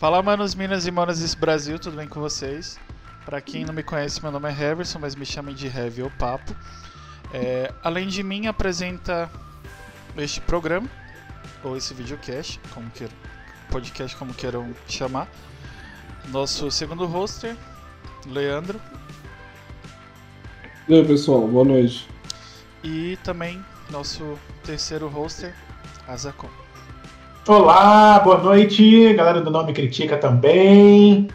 Fala, manos, minas e manas desse Brasil, tudo bem com vocês? Pra quem não me conhece, meu nome é Heverson, mas me chamem de Heavy ou Papo. É, além de mim, apresenta este programa, ou esse videocast, como queiram, podcast, como queiram chamar. Nosso segundo hoster, Leandro. E aí, pessoal, boa noite. E também nosso terceiro hoster, Azacon. Olá, boa noite, galera do Nome Critica também.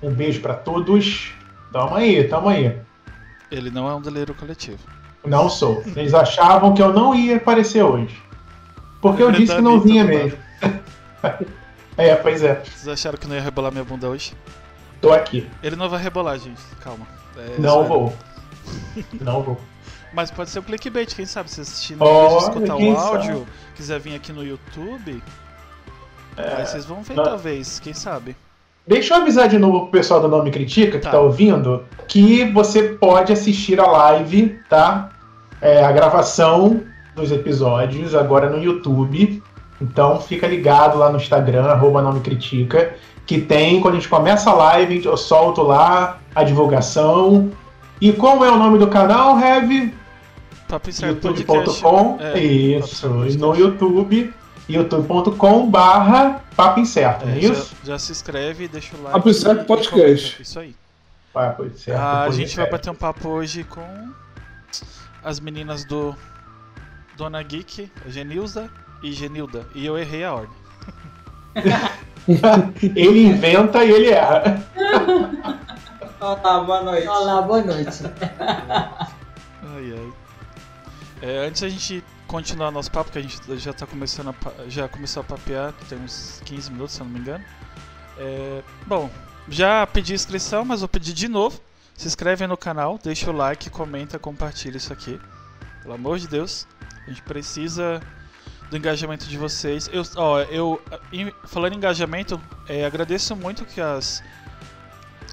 Um beijo pra todos. Tamo aí, tamo aí. Ele não é um delírio coletivo. Não sou. Eles achavam que eu não ia aparecer hoje. Porque eu Ele disse tá que não vinha tá do mesmo. é, pois é. Vocês acharam que não ia rebolar minha bunda hoje? Tô aqui. Ele não vai rebolar, gente. Calma. É, Não vou. Não vou. Mas pode ser um clickbait, quem sabe? Se assistir no vídeo, escutar o áudio, quiser vir aqui no YouTube, aí vocês vão ver não. talvez, quem sabe. Deixa eu avisar de novo pro pessoal do Nome Critica que Tá. tá, ouvindo que você pode assistir a live, tá? É, a gravação dos episódios agora no YouTube. Então fica ligado lá no Instagram, arroba Nome Critica, que tem, quando a gente começa a live, eu solto lá a divulgação. E como é o nome do canal, Podcast. youtube.com. É, isso, e Incerto no YouTube, youtube.com barra Papo Incerto, não é É, já, isso? já se inscreve, deixa o like. Papo Incerto e- e Podcast. comenta. Isso aí. Papo Incerto. Ah, a gente vai bater um papo hoje com as meninas do Dona Geek, a Genilza e Genilda. E eu errei a ordem. ele inventa e ele erra. Olá, boa noite. Olá, boa noite. Ai, ai. É, antes da gente continuar nosso papo, que a gente já tá começando a, já começou a papear, tem uns 15 minutos, se eu não me engano. É, bom, já pedi inscrição, mas vou pedir de novo. Se inscreve no canal, deixa o like, comenta, compartilha isso aqui. Pelo amor de Deus, a gente precisa do engajamento de vocês. Eu, ó, eu falando em engajamento, é, agradeço muito que as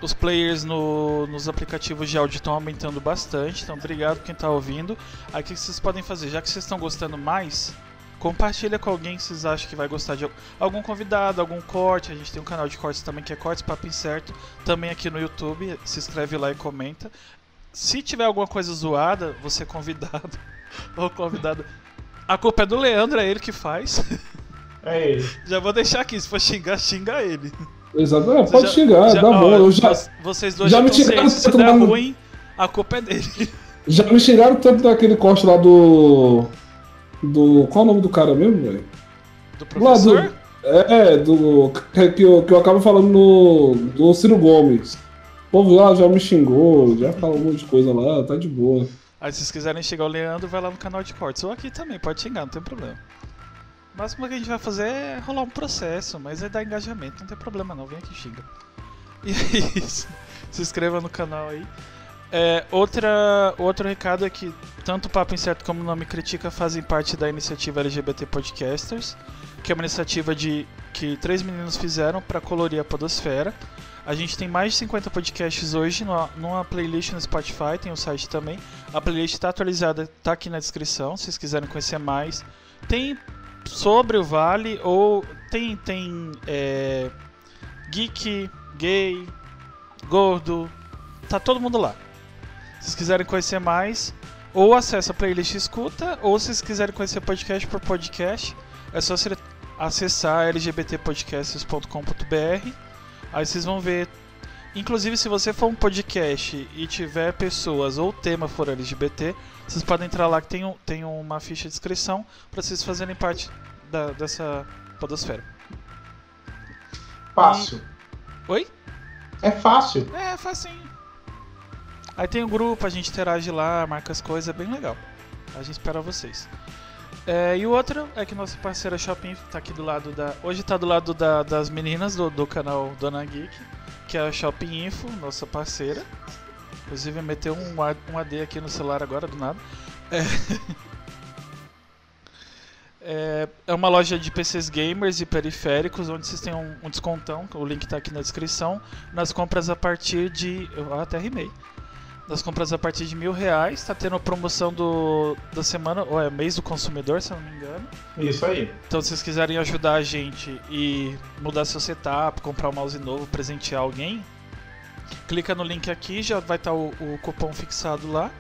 os players no- nos aplicativos de áudio estão aumentando bastante, então obrigado quem está ouvindo. Aí o que vocês podem fazer? Já que vocês estão gostando mais, compartilha com alguém que vocês acham que vai gostar de al- algum convidado, algum corte. A gente tem um canal de cortes também que é Cortes Papo Incerto, também aqui no YouTube. Se inscreve lá e comenta. Se tiver alguma coisa zoada, você é convidado ou convidada. A culpa é do Leandro, é ele que faz. É ele. Já vou deixar aqui, se for xingar, xinga ele. Exato, é, pode já- xingar, já- dá ó, bom. Eu já, vo- Vocês dois já já, me tiraram se tanto der da- ruim, a culpa é dele. já me xingaram tanto daquele corte lá do. Do. Qual é o nome do cara mesmo, velho? Do professor? É, do. Que, que eu, que eu acabo falando no. Do Ciro Gomes. O povo lá já me xingou, já falou um monte de coisa lá, tá de boa. Aí se vocês quiserem chegar o Leandro, vai lá no canal de cortes. Ou aqui também, pode xingar, não tem problema. O máximo que a gente vai fazer é rolar um processo, mas é dar engajamento, não tem problema não, vem aqui xinga. E é isso. Se inscreva no canal aí. É, outra, outro recado é que tanto o Papo Incerto como o Nome Critica fazem parte da iniciativa LGBT Podcasters, que é uma iniciativa de que três meninos fizeram para colorir a podosfera. A gente tem mais de 50 podcasts hoje numa, playlist no Spotify, tem o site também. A playlist está atualizada, tá aqui na descrição, se vocês quiserem conhecer mais. Tem sobre o Vale ou tem tem é, geek, gay, gordo, tá todo mundo lá. Se vocês quiserem conhecer mais, ou acessa a playlist escuta, ou se vocês quiserem conhecer podcast por podcast, é só acessar lgbtpodcasts.com.br. Aí vocês vão ver. Inclusive, se você for um podcast e tiver pessoas ou o tema for LGBT, vocês podem entrar lá que tem, um- tem uma ficha de inscrição para vocês fazerem parte da- dessa podosfera. Fácil. Oi? É fácil. É, facinho. Aí tem o grupo, a gente interage lá, marca as coisas, é bem legal. A gente espera vocês. É, e o outro é que nossa parceira Shopping tá aqui do lado da. Hoje tá do lado da- das meninas do, do canal Dona Geek, que é a Shopping Info, nossa parceira. Inclusive meteu um, um AD aqui no celular agora, do nada. É. É, é uma loja de PCs gamers e periféricos, onde vocês têm um, um descontão, o link tá aqui na descrição, nas compras a partir de. Eu até rimei. Das compras a partir de mil reais. Tá tendo a promoção do, da semana, ou é mês do consumidor, se eu não me engano. Isso aí. Então, se vocês quiserem ajudar a gente e mudar seu setup, comprar um mouse novo, presentear alguém, clica no link aqui, já vai estar o, o cupom fixado lá.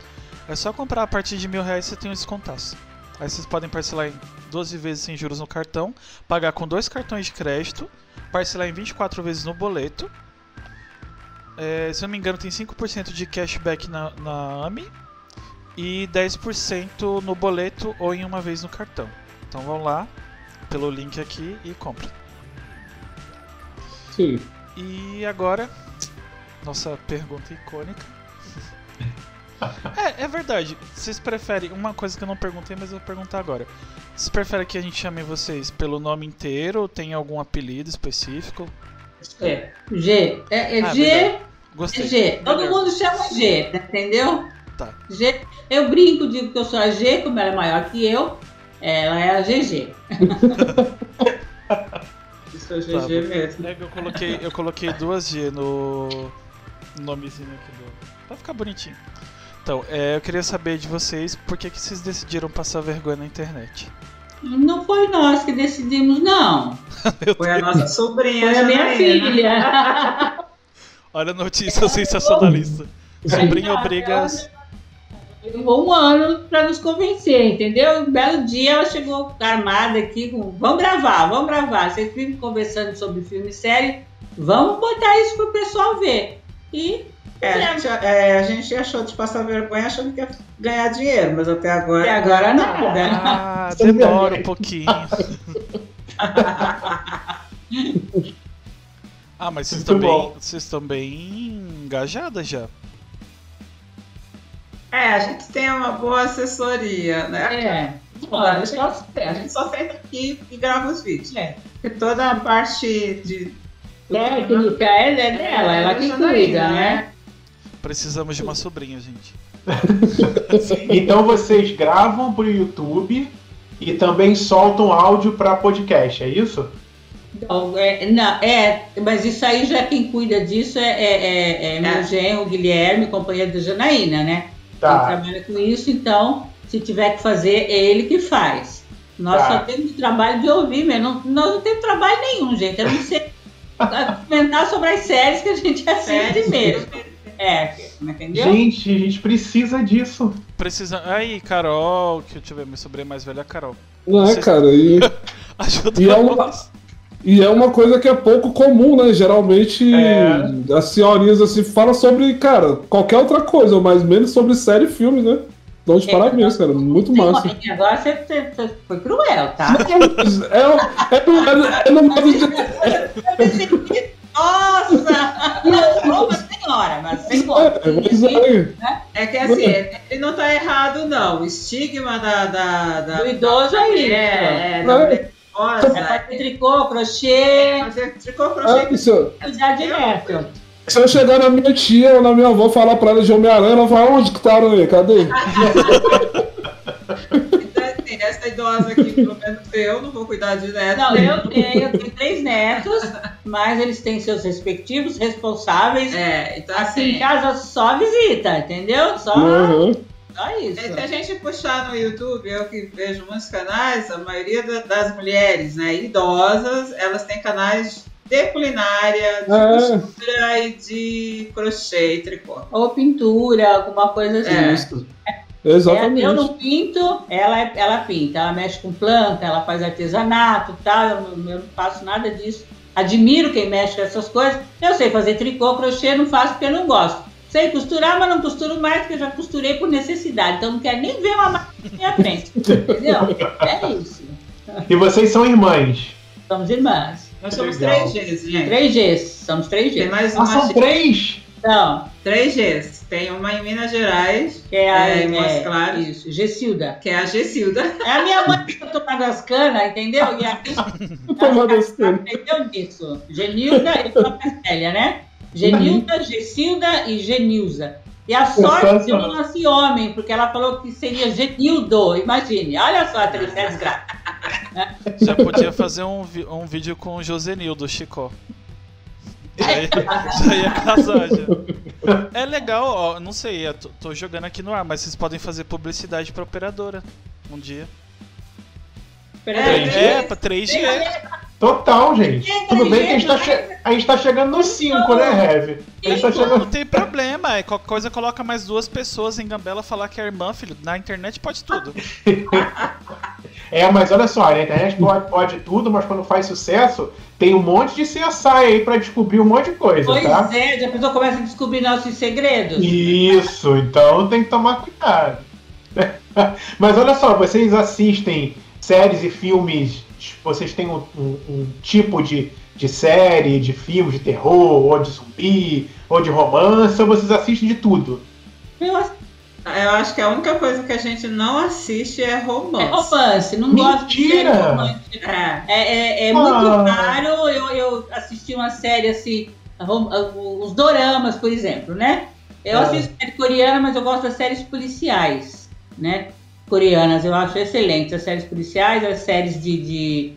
É só comprar a partir de mil reais você tem um descontaço. Aí vocês podem parcelar em 12 vezes sem juros no cartão, pagar com dois cartões de crédito, parcelar em 24 vezes no boleto. É, se eu não me engano, tem 5% de cashback na, na AMI e 10% no boleto ou em uma vez no cartão. Então vão lá pelo link aqui e comprem. Sim. E agora, nossa pergunta icônica. É, é verdade. Vocês preferem. Uma coisa que eu não perguntei, mas eu vou perguntar agora. Vocês preferem que a gente chame vocês pelo nome inteiro ou tem algum apelido específico? É, G. É, é Ah, G, verdade. É Gostei. G. Todo Melhor. mundo chama G, entendeu? Tá. G. Eu brinco, digo que eu sou a G, como ela é maior que eu, ela é a GG. Isso é Tá, GG mesmo. É que eu coloquei, eu coloquei duas G no no nomezinho aqui do. Pra ficar bonitinho. Então, é, eu queria saber de vocês por que, que vocês decidiram passar vergonha na internet. Não foi nós que decidimos, não. Foi a nossa sobrinha. Foi a minha filha. Olha a notícia sensacionalista. Sobrinha obriga. Levou um ano pra nos convencer, entendeu? Um belo dia ela chegou armada aqui com. Vamos gravar, vamos gravar. Vocês vivem conversando sobre filme e série. Vamos botar isso pro pessoal ver. E É, a, gente, é, a gente achou de passar vergonha achando que ia ganhar dinheiro, mas até agora. até agora nada. Ah, demora um pouquinho. Ah, mas vocês Muito estão bem, bom. vocês estão bem engajadas já. É, a gente tem uma boa assessoria, né? É. Olha, a, gente, a gente só senta aqui e grava os vídeos. É. Porque toda a parte de. Técnica é é dela, ela que cuida, né? Precisamos de uma sobrinha, gente. Então vocês gravam pro YouTube e também soltam áudio para podcast, é isso? Então, é, não, é, mas isso aí já quem cuida disso é, é, é- é meu É. genro, Guilherme, companheiro da Janaína, né? Ele Tá. trabalha com isso, então, se tiver que fazer, é ele que faz. Nós Tá. só temos o trabalho de ouvir mesmo. Não, nós não temos trabalho nenhum, gente. Eu não sei comentar sobre as séries que a gente assiste Séries. mesmo. É, entendeu? Gente, a gente precisa disso. Precisa. Aí, Carol, que eu deixa eu ver, minha sobrinha mais velha é a Carol. Não é, Vocês- cara, e, Ajuda E é uma- nós. E é uma coisa que é pouco comum, né? Geralmente É. as senhorinhas assim falam sobre, cara, qualquer outra coisa, mas menos sobre série e filme, né? Então de É, parabéns, cara. Muito massa. Agora você, foi cruel, tá? É, é, é, no- é no modo de. Nossa! Não, uma senhora, mas sem É, conta. aí, É que assim, ele não tá errado, não. O estigma da. da, da Do idoso é isso. É, é, Mulher É fazer tricô, crochê, fazer tricô crochê. ah, eu, cuidar de neto. se eu chegar na minha tia ou na minha avó falar pra ela de Homem-Aranha, ela fala, onde que tá a aranha? Cadê? Então, assim, essa idosa aqui, pelo menos eu, não vou cuidar de neto. Não, eu tenho, eu tenho três netos, mas eles têm seus respectivos responsáveis. É, então Aqui em assim. casa só visita, entendeu? Só, Uhum. Só isso. Se a gente puxar no YouTube, eu que vejo muitos canais, a maioria da- das mulheres né, idosas, elas têm canais de culinária, de É. costura e de crochê e tricô. Ou pintura, alguma coisa assim. É. Isso. É, Exatamente. eu não pinto, ela, é- ela pinta. Ela mexe com planta, ela faz artesanato e tal. Eu não, eu não faço nada disso. Admiro quem mexe com essas coisas. Eu sei fazer tricô, crochê, não faço porque eu não gosto. Sei costurar, mas não costuro mais porque eu já costurei por necessidade. Então não quero nem ver uma máquina na minha frente. Entendeu? É isso. E vocês são irmãs. Somos irmãs. Nós somos Legal. três Gs, gente. Três Gs. Somos três Tem Gs. mais Ah, uma são G. três? Então, Três Gs. Tem uma em Minas Gerais, que é a. É, em Montes Claros. Isso, Gessilda. que é a Gessilda. É a minha mãe que tomando as canas, entendeu? E a Tomando as canas. Entendeu disso? Genilda e mais velha, né? Genilda, Gessilda e Genilza. E a sorte de eu não nasci homem, porque ela falou que seria Genildo, imagine. Olha só a tristeza. Já podia fazer um, um vídeo com o Josenil do Chicó. Já ia, já ia casar já. É legal, ó, não sei, eu tô, tô jogando aqui no ar, mas vocês podem fazer publicidade pra operadora um dia. Peraí. É, pra 3G. Total, gente. Tem Tudo bem que a gente tá, 3G, che- a gente tá chegando no 5, né, Heavy? A gente tá Não, chegando. não tem problema, é qualquer coisa coloca mais duas pessoas em Gambela falar que é irmã, filho. Na internet pode tudo. É, mas olha só, a internet pode, pode tudo, mas quando faz sucesso, tem um monte de CSI aí pra descobrir um monte de coisa, Pois tá? é, já a pessoa começa a descobrir nossos segredos. Isso, então tem que tomar cuidado. Mas olha só, vocês assistem séries e filmes, vocês têm um, um- um tipo de, de série, de filme de terror, ou de zumbi, ou de romance, ou vocês assistem de tudo? Eu acho Eu acho que a única coisa que a gente não assiste é É romance. romance, não gosto de Mentira! série romântica. É. É, é, é muito Ah. raro eu, eu assistir uma série assim, rom- os doramas, por exemplo, né? Eu Ah. assisto série coreana, mas eu gosto das séries policiais, né? Coreanas, eu acho excelentes. As séries policiais, as séries de, de,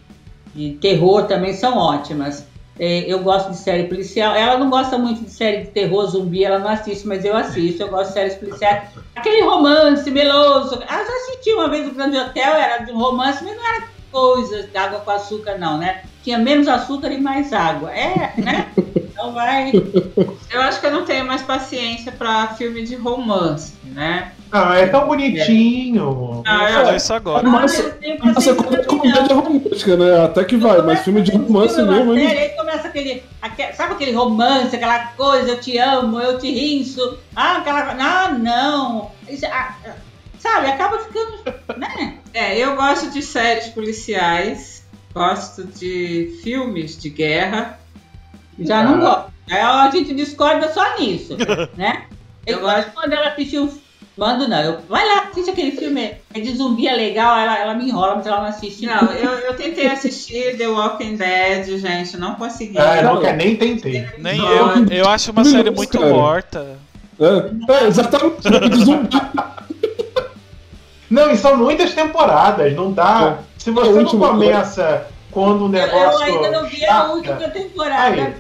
de terror também são ótimas. É, eu gosto de série policial. Ela não gosta muito de série de terror, zumbi, ela não assiste, mas eu assisto. Eu gosto de séries policiais. Aquele romance meloso. Ah, já assisti uma vez o Grande Hotel, era de romance, mas não era coisa de água com açúcar, não, né? Tinha menos açúcar e mais água. É, né? Então vai. Eu acho que eu não tenho mais paciência pra filme de romance, né? Ah, é tão bonitinho. Ah, Falou isso agora. Mas- eu também, não. comédia romântica, né? Até que vai, mas filme de romance mesmo, hein? série, Aí começa aquele, aque- Sabe aquele romance, aquela coisa, eu te amo, eu te rinço. Ah, aquela. Ah, não. Isso, ah, ah, sabe, acaba ficando. Né? É, eu gosto de séries policiais, gosto de filmes de guerra. Já Ah. não gosto. Aí a gente discorda só nisso, né? Eu gosto quando ela assistiu. Mando não, eu, vai lá, assiste aquele filme, é de zumbi, é legal, ela, ela me enrola, mas ela não assiste. Não, eu, eu tentei assistir The Walking Dead, gente, não consegui. Ah, eu nunca nem tentei. Nem Não, eu. Eu acho uma série muito cara. morta. É, é exatamente. de zumbi. Não, e são muitas temporadas, não dá. Se você É não começa quando o negócio. eu ainda não vi a última temporada. Aí.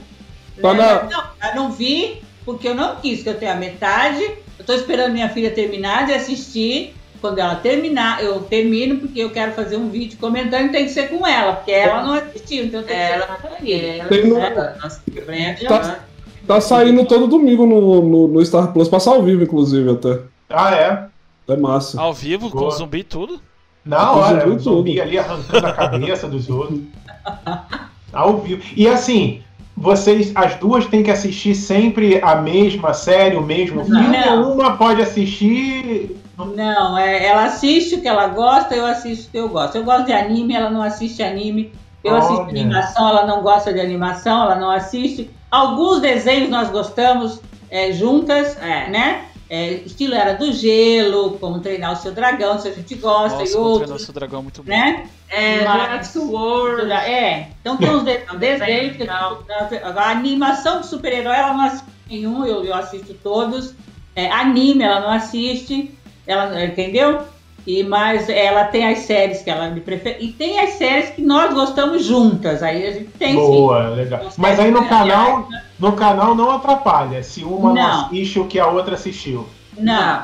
Né? na- Não, eu não vi, porque eu não quis, que eu tenho a metade. Eu tô esperando minha filha terminar de assistir. Quando ela terminar, eu termino, porque eu quero fazer um vídeo comentando, tem que ser com ela, porque ela não assistiu, então tem que Ela- ser com ela ali. Tem no- Nossa, bem Tá- Tá saindo todo domingo no, no, no Star Plus, passar ao vivo, inclusive, até. Ah, é? É massa. Ao vivo, com Boa. zumbi e tudo. Na Tô hora, o zumbi tudo. ali arrancando a cabeça dos outros. Ao vivo. E assim, vocês, as duas têm que assistir sempre a mesma série, o mesmo filme, Não. ou uma pode assistir. Não, é, ela assiste o que ela gosta, eu assisto o que eu gosto. Eu gosto de anime, ela não assiste anime. Eu assisto animação, ela não gosta de animação, ela não assiste. Alguns desenhos nós gostamos é, juntas, É. né? É, estilo Era do Gelo, como treinar o seu dragão, se a gente gosta, Nossa, e outros, nosso dragão é muito bom. né? É, Mas- Jurassic World. É, então tem uns de- desenhos. A animação de super-herói ela não assiste nenhum, eu, eu assisto todos. É, anime ela não assiste, ela, entendeu? E, mas ela tem as séries que ela me prefere. E tem as séries que nós gostamos juntas. Aí a gente tem sim. Boa, legal. As Mas aí no canal, no canal não atrapalha se uma não, Não. assiste o que a outra assistiu. Não,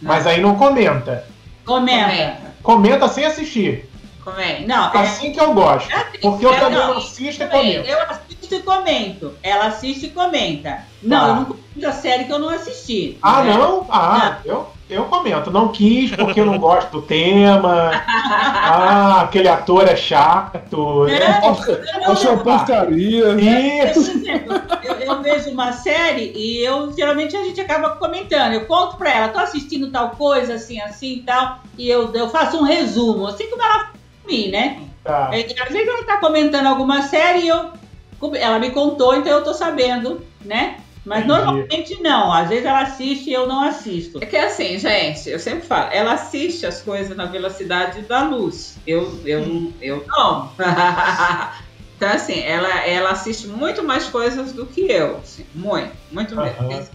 Mas aí não comenta. comenta. Comenta. Comenta sem assistir. Comenta. Não, é, Assim que eu gosto. Porque eu É, também não, não assisto e comento. eu assisto e comento. Ela assiste e comenta. Não, Tá. eu não comento a série que eu não assisti. Ah, né? não? Ah, eu, eu comento. Não quis porque eu não gosto do tema. Ah, aquele ator é chato. né? É, Achei uma porcaria. Isso. Eu, eu vejo uma série e eu geralmente a gente acaba comentando. Eu conto pra ela, tô assistindo tal coisa, assim, assim e tal, e eu, eu faço um resumo, assim como ela mim, né? Tá. É, Às vezes ela tá comentando alguma série e eu. Ela me contou, então eu tô sabendo, né? Mas Entendi. normalmente não. Às vezes ela assiste e eu não assisto. É que é assim, gente, eu sempre falo, ela assiste as coisas na velocidade da luz. Eu, eu, eu não. então, assim, ela, ela assiste muito mais coisas do que eu. assim, muito, muito mesmo.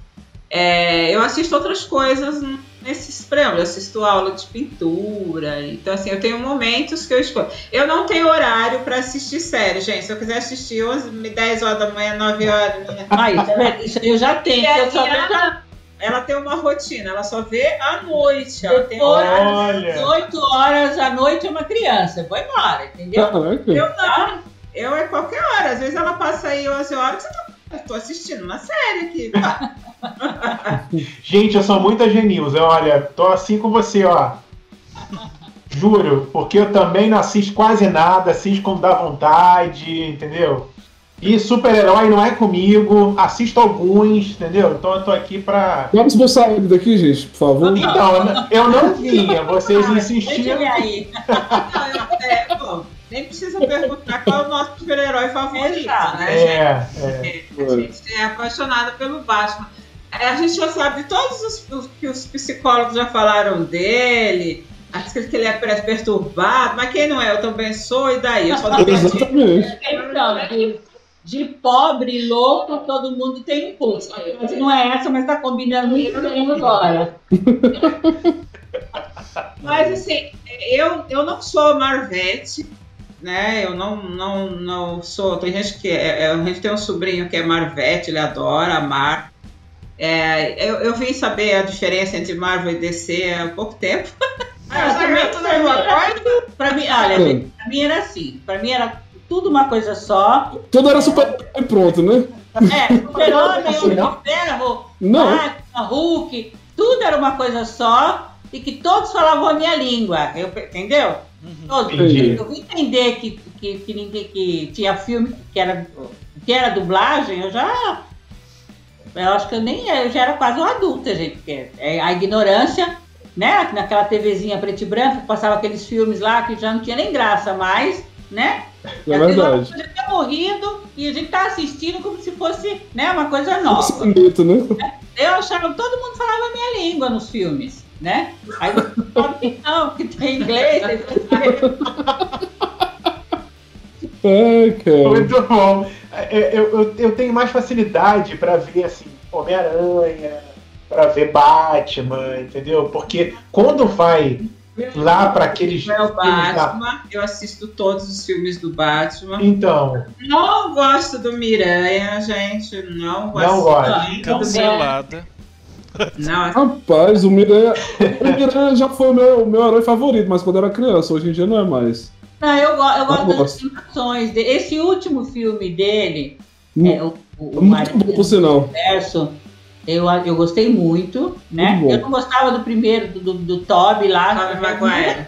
É, eu assisto outras coisas nesses prêmios, eu assisto aula de pintura, então assim, eu tenho momentos que eu escolho. Eu não tenho horário para assistir série, gente. Se eu quiser assistir 11, 10 horas da manhã, 9 horas. Ah, isso, é- isso eu já tenho. Eu só aí, vejo ela, ela tem uma rotina, ela só vê à noite. Ela tem Depois- horário. Olha. 8 horas à noite é uma criança. Vou embora, entendeu? Caraca. Eu não. Eu é qualquer hora. Às vezes ela passa aí 11 horas, você tá. Eu tô assistindo uma série aqui. Gente, eu sou muito genilza. Olha, tô assim com você, ó. Juro, porque eu também não assisto quase nada, assisto quando dá vontade, entendeu? E super-herói não é comigo, assisto alguns, entendeu? Então eu tô aqui pra. Vamos expulsar ele daqui, gente, por favor. Então, eu não- eu não vinha, vocês Deixa insistiram. ele aí. Não, eu- é, bom, nem precisa perguntar qual é o nosso super-herói favorito, né, gente? É, é. A gente é apaixonada pelo Batman. É, A gente já sabe de todos os, os que os psicólogos já falaram dele. Acho que ele é per- perturbado, mas quem não é? Eu também sou, e daí? Eu só não Exatamente. Então, de, de pobre e louco, todo mundo tem um pulso. Mas não é essa, mas tá combinando muito bem agora. Mas assim, eu, eu não sou Marvete, né? Eu não, não, não sou. Tem gente que. É, é, a gente tem um sobrinho que é Marvete, ele adora amar. É, eu, eu vim saber a diferença entre Marvel e DC há pouco tempo. Ah, também, tudo a mesma coisa. Pra mim, olha, gente, pra mim era assim. Pra mim era tudo uma coisa só. Tudo era super e pronto, né? É, super-homem, Ferro, Não. Batman, Hulk, tudo era uma coisa só e que todos falavam a minha língua. Eu, entendeu? Entendi. Eu vim entender que, que, que, que tinha filme que era, que era dublagem, eu já. Eu acho que eu nem eu já era quase uma adulta, gente, porque é a ignorância, né? Naquela TVzinha preto e branco, passava aqueles filmes lá que já não tinha nem graça mais, né? É lá verdade. podia ter morrido e a gente tá assistindo como se fosse né, uma coisa nova. Esse mito, né? Eu achava que todo mundo falava a minha língua nos filmes, né? Aí você fala que não, que tem inglês. É, cara. Muito bom. Eu, eu, eu- eu tenho mais facilidade pra ver assim, Homem-Aranha, pra ver Batman, entendeu? Porque quando vai lá pra aqueles. É o filmes lá- Batman, eu assisto todos os filmes do Batman. Então, Não gosto do Miranha, gente. Não gosto. Não gosto. Cancelada. Não, Rapaz, o Miranha. O Miranha já foi o meu, o meu herói favorito, mas quando eu era criança, hoje em dia não é mais. Não, eu, go- eu gosto Eu das animações dele. Esse último filme dele, Mu- é, o, o, o Muito bom, por sinal. Universo, eu, eu gostei muito, né? Muito. Eu não gostava do primeiro, do, do, do Toby lá. Tobey Maguire.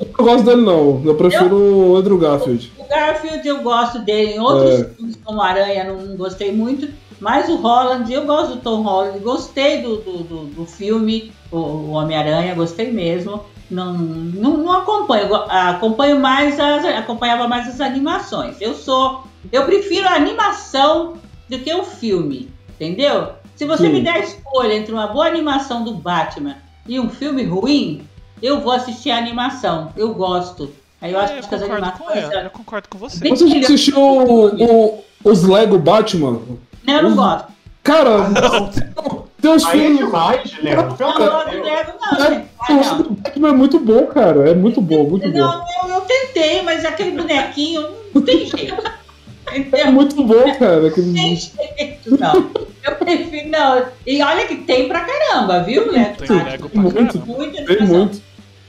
Eu não gosto dele, não. Eu prefiro o Andrew Garfield. O Garfield eu gosto dele. Em outros É. filmes, como Aranha, não, não gostei muito. Mas o Holland, eu gosto do Tom Holland. Gostei do, do, do, do filme, o, o Homem-Aranha, gostei mesmo. Não, não, não acompanho. Acompanho mais as, acompanhava mais as animações. Eu sou. Eu prefiro a animação do que o filme. Entendeu? Se você Sim. me der a escolha entre uma boa animação do Batman e um filme ruim, eu vou assistir a animação. Eu gosto. Aí eu acho É, eu que as concordo com animações. ela, eu concordo com você. Você já assistiu o- o- os Lego Batman? Não, eu não gosto. Cara, tem uns aí é filmes. demais, Léo. Não não. Ah, O não. filme do Batman é muito bom, cara. É muito bom, muito bom. Não, eu, eu tentei, mas aquele bonequinho não tem jeito. É muito bom, cara. Não Aquele- tem jeito, não. Eu prefiro, não. E olha que tem pra caramba, viu, né? Tem Muito. Muito, Tem muito.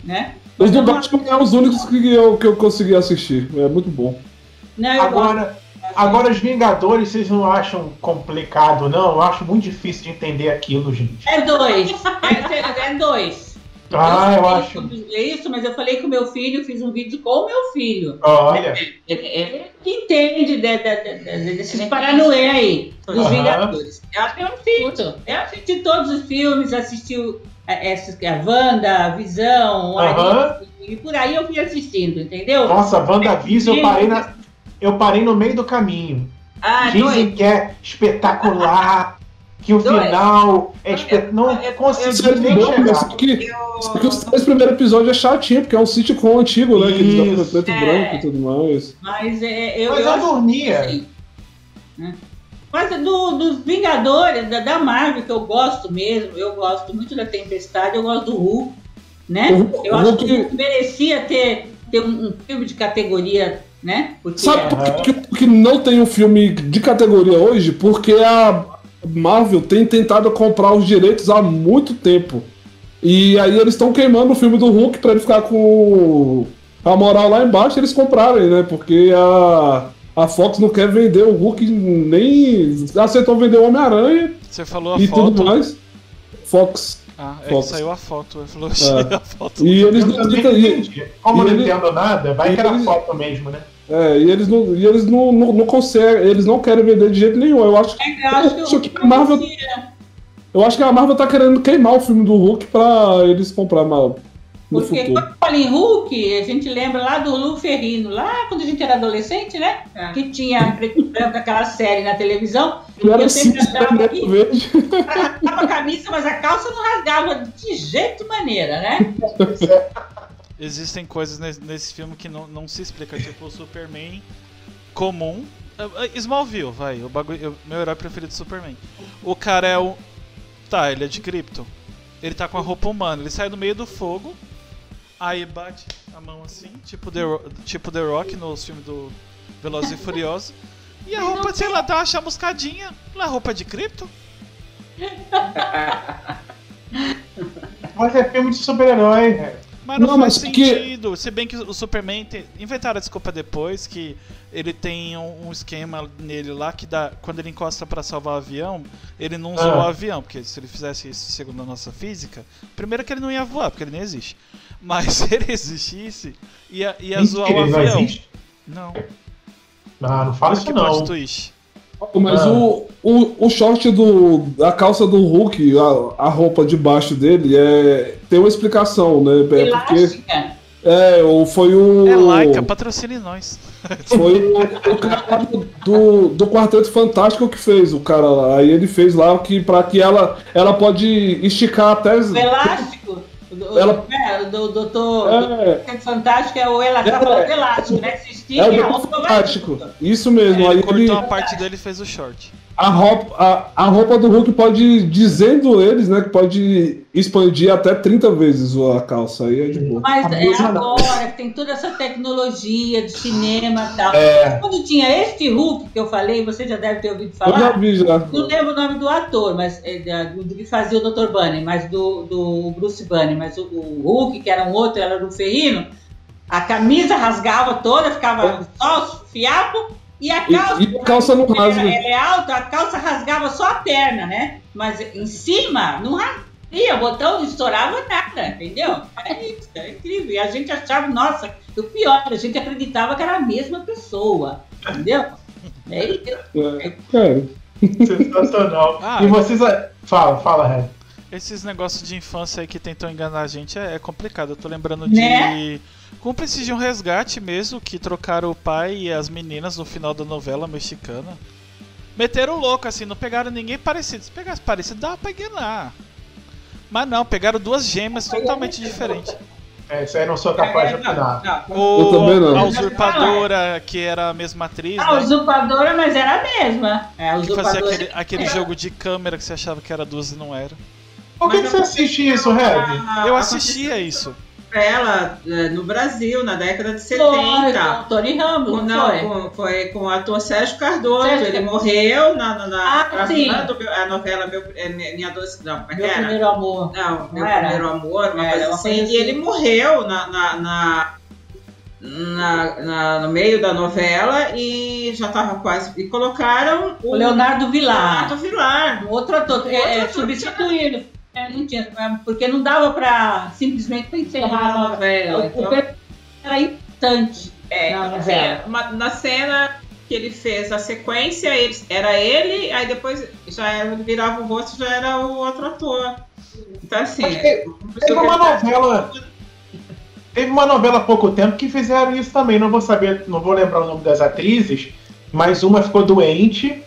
né? Os do não- Batman é os únicos que eu, que eu consegui assistir. É muito bom. Não, eu gosto. Agora, os Vingadores, vocês não acham complicado, não? Eu acho muito difícil de entender aquilo, gente. É dois. É, é dois. Ah, eu sei acho. sobre Isso, mas eu falei com meu filho, fiz um vídeo com o meu filho. Olha, Ele, ele que entende de, de, de, de, desses paranoê aí, dos Aham. Vingadores. Eu eu assisto. Eu assisti todos os filmes, assisti o- é, esses, a Wanda, a Visão, a Aham. e por aí eu fui assistindo, entendeu? nossa, WandaVision, eu parei, na, eu parei no meio do caminho. Ah, Dizem dois. que é espetacular, que o Dois. final é espetacular. Não eu- consegui Isso é nem bom, chegar. só que, Eu- só que os três primeiros episódios é chatinho, porque é um sitcom antigo, né? Que eles dão preto e É. branco e tudo mais. Mas é, eu, Mas eu eu dormia. assim, Mas do, dos Vingadores, da, da Marvel, que eu gosto mesmo, eu gosto muito da Tempestade, eu gosto do Hulk, né? O eu o acho que o merecia ter, ter um, um filme de categoria, né? Porque Sabe por que, que não tem um filme de categoria hoje? Porque a Marvel tem tentado comprar os direitos há muito tempo. E aí eles estão queimando o filme do Hulk pra ele ficar com a moral lá embaixo eles comprarem, né? Porque a, a Fox não quer vender o Hulk, nem aceitou vender o Homem-Aranha Você falou a e foto. tudo mais. Fox. Ah, é Fox. que saiu a foto. Ele falou, É. a foto. E eles não e- entendi. Como e não ele- entendo nada, vai e que era ele- foto mesmo, né? É, e eles não, e eles não, não, não conseguem, eles não querem vender de jeito nenhum. Eu acho, eu acho que Acho que a Marvel- eu acho que a Marvel tá querendo queimar o filme do Hulk pra eles comprar mal no Porque futuro. quando fala em Hulk, a gente lembra lá do Lu Ferrino, lá quando a gente era adolescente, né? É. Que tinha aquela série na televisão. Ele era eu sempre que- verde. Rasgava a camisa, mas a calça não rasgava de jeito e maneira, né? Existem coisas nesse, nesse filme que não, não se explica, tipo o Superman comum. Ah, ah, Smallville, vai, o bagulho, eu- meu herói preferido é Superman. O cara é o. Tá, ele é de cripto. Ele tá com a roupa humana, ele sai no meio do fogo, aí bate a mão assim, tipo The, tipo The Rock nos filmes do Velozes e Furiosos. E a roupa, sei lá, dá uma chamuscadinha. Não é roupa de cripto? Mas é filme de super-herói, velho. Mas não, Não, faz sentido. Se bem que o Superman tem... inventaram a desculpa depois que ele tem um, um esquema nele lá que dá quando ele encosta pra salvar o avião, ele não usa Ah. o avião, porque se ele fizesse isso segundo a nossa física, primeiro que ele não ia voar, porque ele nem existe. Mas se ele existisse, ia, ia zoar o ele não avião. existe? Não, Não, não fala isso plot não. twist. Mas Ah. o, o, o short do. da calça do Hulk, a, a roupa debaixo dele, é, tem uma explicação, né? É porque. É, o- foi o. É Laika, patrocine nós. Foi o, o cara do, do, do Quarteto Fantástico que fez o cara lá. Aí ele fez lá que para que ela ela pode esticar até. O elástico. O, Ela- é, o do doutor. É, Fantástico é o elástico. É. Elástico, né? Que se estica é o Fantástico. Isso mesmo. aí Ele cortou ele, a parte dele e fez o short. A, roupa, a, a roupa do Hulk pode, dizendo eles, né, que pode expandir até 30 vezes a calça. Aí é de boa. Mas é Abusa não. agora que tem toda essa tecnologia de cinema e tal. É. Quando tinha este Hulk que eu falei, você já deve ter ouvido Eu já falar. vi já. Não lembro o nome do ator, mas é, do, que fazia o Dr. Bunny, mas do, do Bruce Bunny, mas o, o Hulk, que era um outro, era do Ferrino, a camisa rasgava toda, ficava só os fiapo, e a E- calça. e a calça não rasga. Ela é alta, a calça rasgava só a perna, né? Mas em cima não rasga, o botão não estourava nada, entendeu? É isso, é incrível. E a gente achava, nossa, o pior, a gente acreditava que era a mesma pessoa, entendeu? É isso. É, é. Sensacional. Ah, e vocês. Fala, fala, Red. Esses negócios de infância aí que tentam enganar a gente é, é complicado. Eu tô lembrando de. Né? Cúmplices de um resgate mesmo, que trocaram o pai e as meninas no final da novela mexicana. Meteram o louco, assim, não pegaram ninguém parecido. Se pegasse parecido, dava pra enganar. Mas não, pegaram duas gêmeas totalmente diferentes. É, isso aí não sou capaz de É, opinar. não. O, Eu também não. A usurpadora, que era a mesma atriz, A né? usurpadora, mas era a mesma. É, a Que fazia usurpadora. aquele, aquele jogo de câmera que você achava que era duas e não era. Por que, que você assiste isso, Red? Eu assistia isso. pra ela eh, no Brasil, na década de Foi, 70. com o Tony Ramos, Com, não foi? com, foi com o ator Sérgio Cardoso. Sérgio ele Cardoso. morreu na, na, na Ah, sim. a novela meu, é, Minha Doce. Não, como é que Meu era? primeiro amor. Não, meu era? primeiro amor, uma Era, coisa uma assim. coisa E ele assim. morreu na, na, na, na- na- no meio da novela e já estava quase. E colocaram O Leonardo Vilar. Leonardo Vilar. Outro ator. É, é, Outro ator. substituído. É, não tinha, é, porque não dava pra simplesmente pra encerrar a novela. O, Então, o era importante. é, na novela. uma- na cena que ele fez a sequência, ele- era ele, aí depois já era, virava o rosto já era o outro ator. Então assim. Teve uma novela. Teve uma novela há pouco tempo que fizeram isso também. Não vou saber, não vou lembrar o nome das atrizes, mas uma ficou doente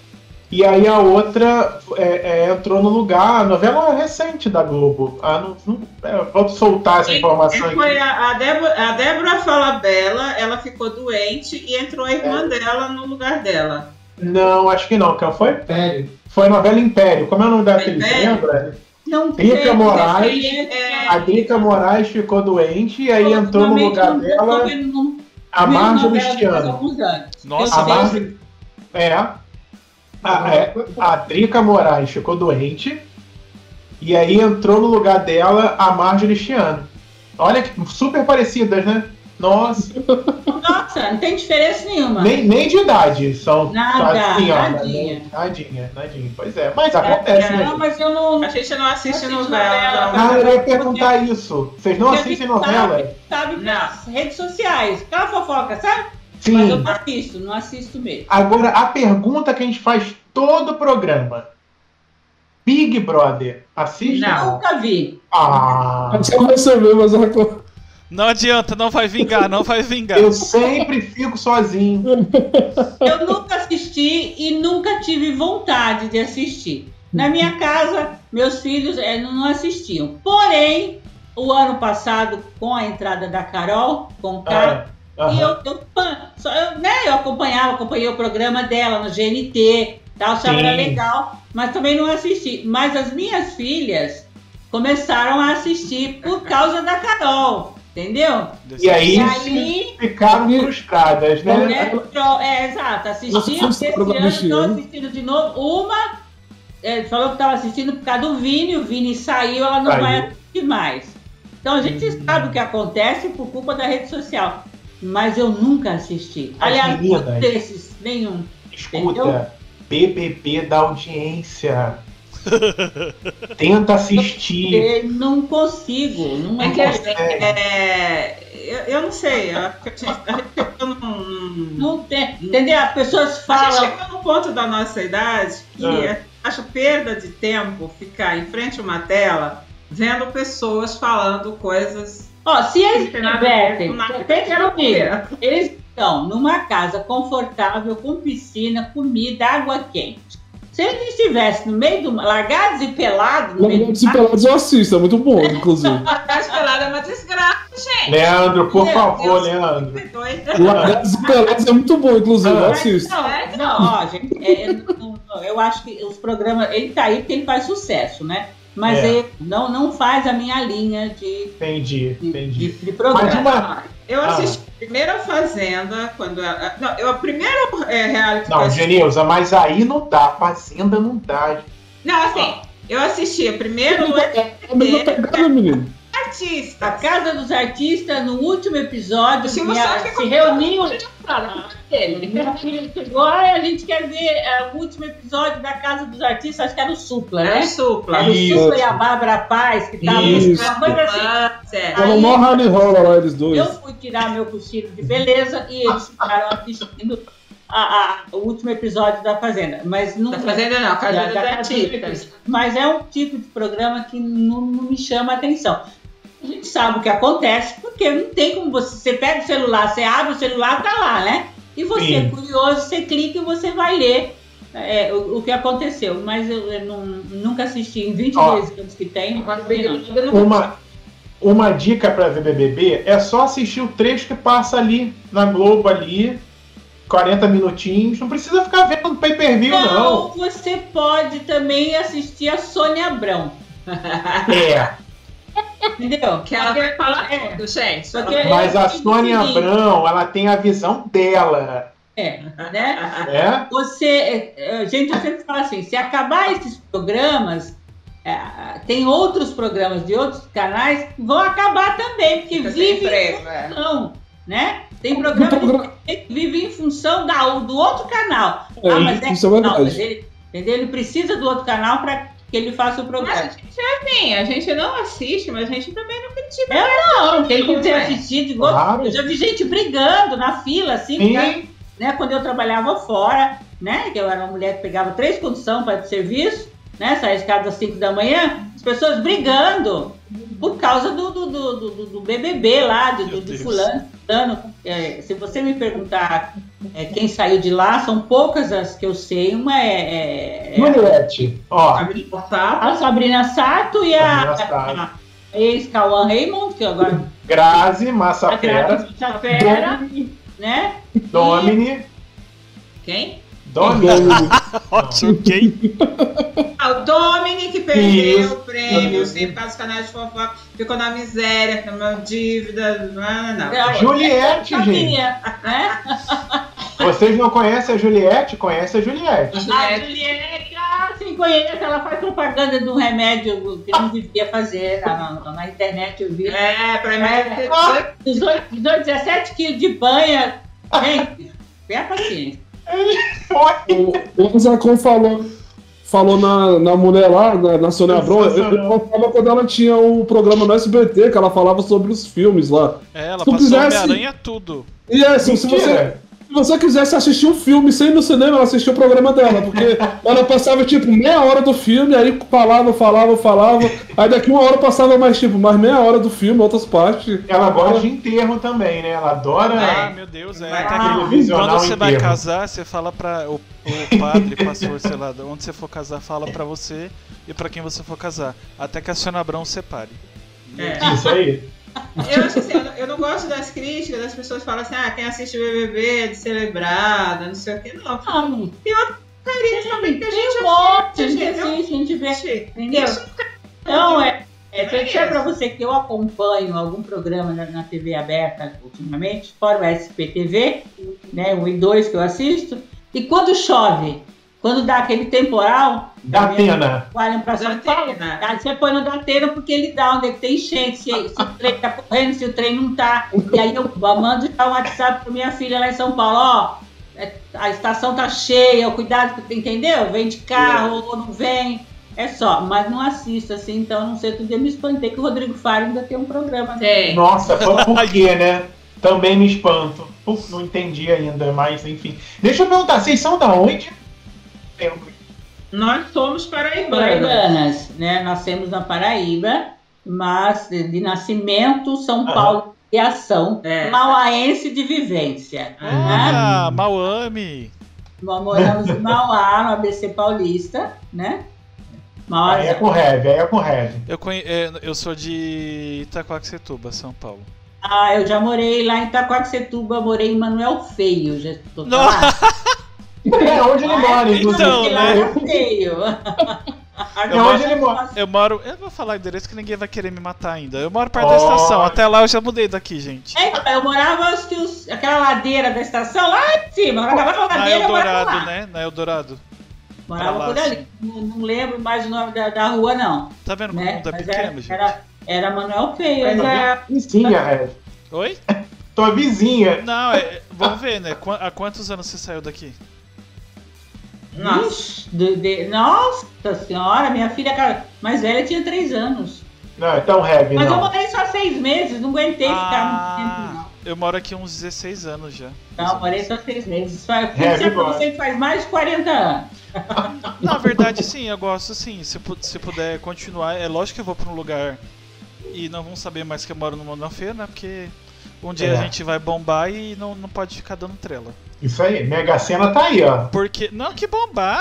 e aí a outra é, é, entrou no lugar. A novela recente da Globo. Ah, não, não- é, vou soltar essa informação É, Foi aqui. a, a, Débora, a Débora Falabella, ela ficou doente e entrou a irmã É. dela no lugar dela. Não, acho que não. Quem foi? Império. Foi a novela Império. Como é o nome da atriz? Lembra? Não Drica tem, Moraes, é, A Drica Moraes ficou doente e aí entrou no lugar dela a vejo Marjorie novela faz Stiano. alguns anos. Nossa, A Marjorie. É. A, é, a Drica Moraes ficou doente e aí entrou no lugar dela a Marjorie Stiano. Olha que super parecidas, né? Nossa, Nossa, não tem diferença nenhuma. nem, nem de idade são Nada, assim, ó, nadinha. Nadinha, nadinha. Pois é, mas acontece, é, né? Não, mas eu não. A gente não assiste Assiste novela. novela. não. Ah, eu ia perguntar isso. Vocês não Porque a assistem gente novela? Sabe Não. nas redes sociais. Aquela fofoca, sabe? Mas eu Sim. não assisto, não assisto mesmo. Agora, a pergunta que a gente faz todo o programa. Big Brother, assiste? Não. Nunca vi. Ah, você mesmo, mas Não adianta, não vai vingar, não vai vingar. eu sempre fico sozinho. Eu nunca assisti e nunca tive vontade de assistir. Na minha casa, meus filhos eh, não assistiam. Porém, o ano passado, com a entrada da Carol, com o Carlos, Ah, E eu, eu, só, eu, né, eu acompanhava, acompanhei o programa dela no GNT, tal, achava Sim. era legal, mas também não assisti. Mas as minhas filhas começaram a assistir por causa da Carol, entendeu? E aí, E aí, ficaram frustradas, né? né, pro- é, exato, assistiam, Nossa, esse ano ano. assistindo de novo. Uma é, falou que estava assistindo por causa do Vini, o Vini saiu, ela não Saiu. vai assistir mais. Então a gente Hum. sabe o que acontece por culpa da rede social. Mas eu nunca assisti. As Aliás, meninas. desses, nenhum. Escuta, BBB da audiência. Tenta assistir. Eu não consigo. Não É que é, é, eu, eu não sei. Chegou num- num- não tem. Entendeu? As pessoas A gente falam. chegou num ponto da nossa idade que Ah. acho perda de tempo ficar em frente a uma tela vendo pessoas falando coisas Ó, se eles tiverem, quero comigo. Eles estão numa casa confortável, com piscina, comida, água quente. Se eles estivessem no meio do. largados e pelados no meio Largados do e Pelados eu assisto, é muito bom, inclusive. Mas pelada é uma desgraça, gente. Leandro, por Meu favor, Deus. Leandro. Largados e Pelados é muito bom, inclusive, eu assisto. Não, não, ó, gente, é, eu, não- não, eu acho que os programas. Ele tá aí porque ele faz sucesso, né? Mas É. ele não, não faz a minha linha de, Entendi, de, de, entendi. de programa. Mas uma- Eu Ah. assisti a primeira Fazenda, quando. ela- Não, eu, a primeira é, reality Não, Genilza, mas aí não dá. Fazenda não dá. Não, assim, eu assisti a primeira no É a mesma pegada, menino. Artista. A Casa dos Artistas, no último episódio, O Silvio minha- Santos ficou se reuniu. Minha filha chegou, "Ai, a gente quer ver é, o último episódio da Casa dos Artistas, acho que era o Supla, Era né? o supla. Era o. Supla e a Bárbara Paz, que estavam coisa assim. É. Tava mó rola lá, eles dois. Eu fui tirar meu cochilo de beleza e eles ficaram assistindo a- a- o último episódio da Fazenda. Mas não, Tá fazendo não, Casa da- dos da Casa dos Artistas. Artistas. Mas é um tipo de programa que não, não me chama a atenção. A gente sabe o que acontece, porque não tem como você. Você pega o celular, você abre o celular, tá lá, né? E você Sim. é curioso, você clica e você vai ler é, o, o que aconteceu. Mas eu, eu não- nunca assisti em 22 anos que tem. Uma, uma dica pra ver BBB é só assistir o trecho que passa ali na Globo ali. 40 minutinhos. Não precisa ficar vendo pay per view, não. Não, você pode também assistir a Sônia Abrão. É. Entendeu? Que ela vai falar É. tudo, gente. Mas a É, Sônia seguinte. Abrão, ela tem a visão dela. É, né? né? Você, é, é, gente, eu sempre falo assim, se acabar esses programas, é, tem outros programas de outros canais que vão acabar também, porque Fica sem vivem emprego, em é. função, né? Tem programa que vive em função da, do outro canal. É, ah, mas é, isso é não, mas ele, entendeu? ele precisa do outro canal para que ele faça o Mas programa. a gente é assim, a gente não assiste, mas a gente também não critica. Não, tem que ter É. assistido. Claro. Eu já vi gente brigando na fila, assim, né? Né, quando eu trabalhava fora, né, que eu era uma mulher que pegava três condições para pro serviço, né, saía de casa às 5 da manhã, as pessoas brigando por causa do, do, do, do- do BBB lá, do, de Deus. fulano. Fulano. É, se você me perguntar é, quem saiu de lá, são poucas as que eu sei. Uma é, é- é Juliette, ó. Sabe botar? a Sabrina Sato e a, Sabrina Sato. a ex-Cauã Raymond, que agora Grazi, a Massafera, Graça Fera, né? Domini, Quem? Domini. Ótimo, quem? Ah, o Dominic perdeu Isso. o prêmio, Isso. por causa dos canais de fofoca, ficou na miséria, com uma dívida. Não, não. Não, Juliette, eu gente. né? Vocês não conhecem a Juliette? Conhece a Juliette. A Juliette. Ah, sim, conheço. Ela faz propaganda de um remédio que não devia fazer na, na- na internet, eu vi. É, pra mim. É. 18, 18, 17 quilos de banha. Gente, tenha paciência. O, o Zacon falou, falou na, na mulher lá, na, na Sônia Abrão, eu, eu falava quando ela tinha o programa no SBT, que ela falava sobre os filmes lá. É, ela Se tu passou Homem-Aranha tudo. E é, assim, se você, se você quisesse assistir um filme sem ir no cinema, ela assistia o programa dela, porque ela passava tipo meia hora do filme, aí falava, falava, falava, aí daqui uma hora passava mais tipo, mais meia hora do filme, outras partes. Ela gosta de enterro também, né? Ela adora. Ah, meu Deus, é. Vai Televisional quando você vai inteiro. casar, você fala pra o, o padre, pastor, sei lá, onde você for casar, fala pra você e pra quem você for casar. Até que a Sônia Abrão separe. É. Isso aí. Eu acho assim, eu não, eu não gosto das críticas, das pessoas falam assim, ah, quem assiste o BBB é de celebrada, não sei o que. Não, Não, carinha também que a gente tem um monte, assiste, gente assiste, a gente vê. Entendeu? Então, é, é pra É dizer pra isso. você que eu acompanho algum programa na, na TV aberta ultimamente, fora o SPTV, né, um e dois que eu assisto, e quando chove, quando dá aquele temporal, Da Atena. olham pra Datena. tá? você põe no Datena porque ele dá onde é que tem enchente, se, se o trem tá correndo, se o trem não tá. E aí eu mando já um WhatsApp pra minha filha lá em São Paulo, ó, é, a estação tá cheia, cuidado, entendeu? Vem de carro ou não vem. É só, mas não assisto assim, então não sei, outro dia eu me espantei que o Rodrigo Faro ainda tem um programa. Tem. Nossa, foi por quê, né? Também me espanto. Puf, não entendi ainda, mas enfim. Deixa eu perguntar, vocês são da onde? Nós somos paraibanos. Paraibanas, né? Nascemos na Paraíba, mas de nascimento São Aham. Paulo de ação, É. mauaense de vivência. né? Ah, Mauame! Nós moramos em Mauá, no ABC Paulista, né? Mauá, Aí é com Heavy, aí é com Heavy. Eu, conhe... é, eu sou de Itacoaxetuba, São Paulo. Ah, eu já morei lá em Itacoaxetuba, morei em Manuel Feio, já estou Nossa! É onde ele mora, inclusive. Então, né? era. É onde ele mora. Eu moro. Eu vou falar o endereço que ninguém vai querer me matar ainda. Eu moro perto da Oh. estação. Até lá eu já mudei daqui, gente. É, então, eu morava, acho que os- aquela ladeira da estação, lá em cima, eu acabava a Na ladeira, eu morava Eldorado, lá. né? Na Eldorado. Morava Pra lá, por ali. Não, não lembro mais o nome da, da rua, não. Tá vendo como o Né? mundo é Mas pequeno, era, gente? era, era Manuel Feio. Mas né? é, Vizinha, Heavy. Oi? Tua vizinha. Não, é, vamos ver, né? Há quantos anos você saiu daqui? Nossa. De- de- nossa senhora, minha filha cara, mais velha tinha três anos. Não, então Heavy, Mas eu não. morei só seis meses, não aguentei ficar muito tempo, Ah, não. eu moro aqui há uns 16 anos já. Não, morei só seis meses. Só, eu É, é, pra você que faz mais de 40 anos. Na verdade, sim, eu gosto sim. Se, se puder continuar, é lógico que eu vou pra um lugar e não vão saber mais que eu moro no Mundo Feira, né? Porque um dia É. a gente vai bombar e não, não pode ficar dando trela. Isso aí, Mega Sena tá aí, ó. Porque. Não, que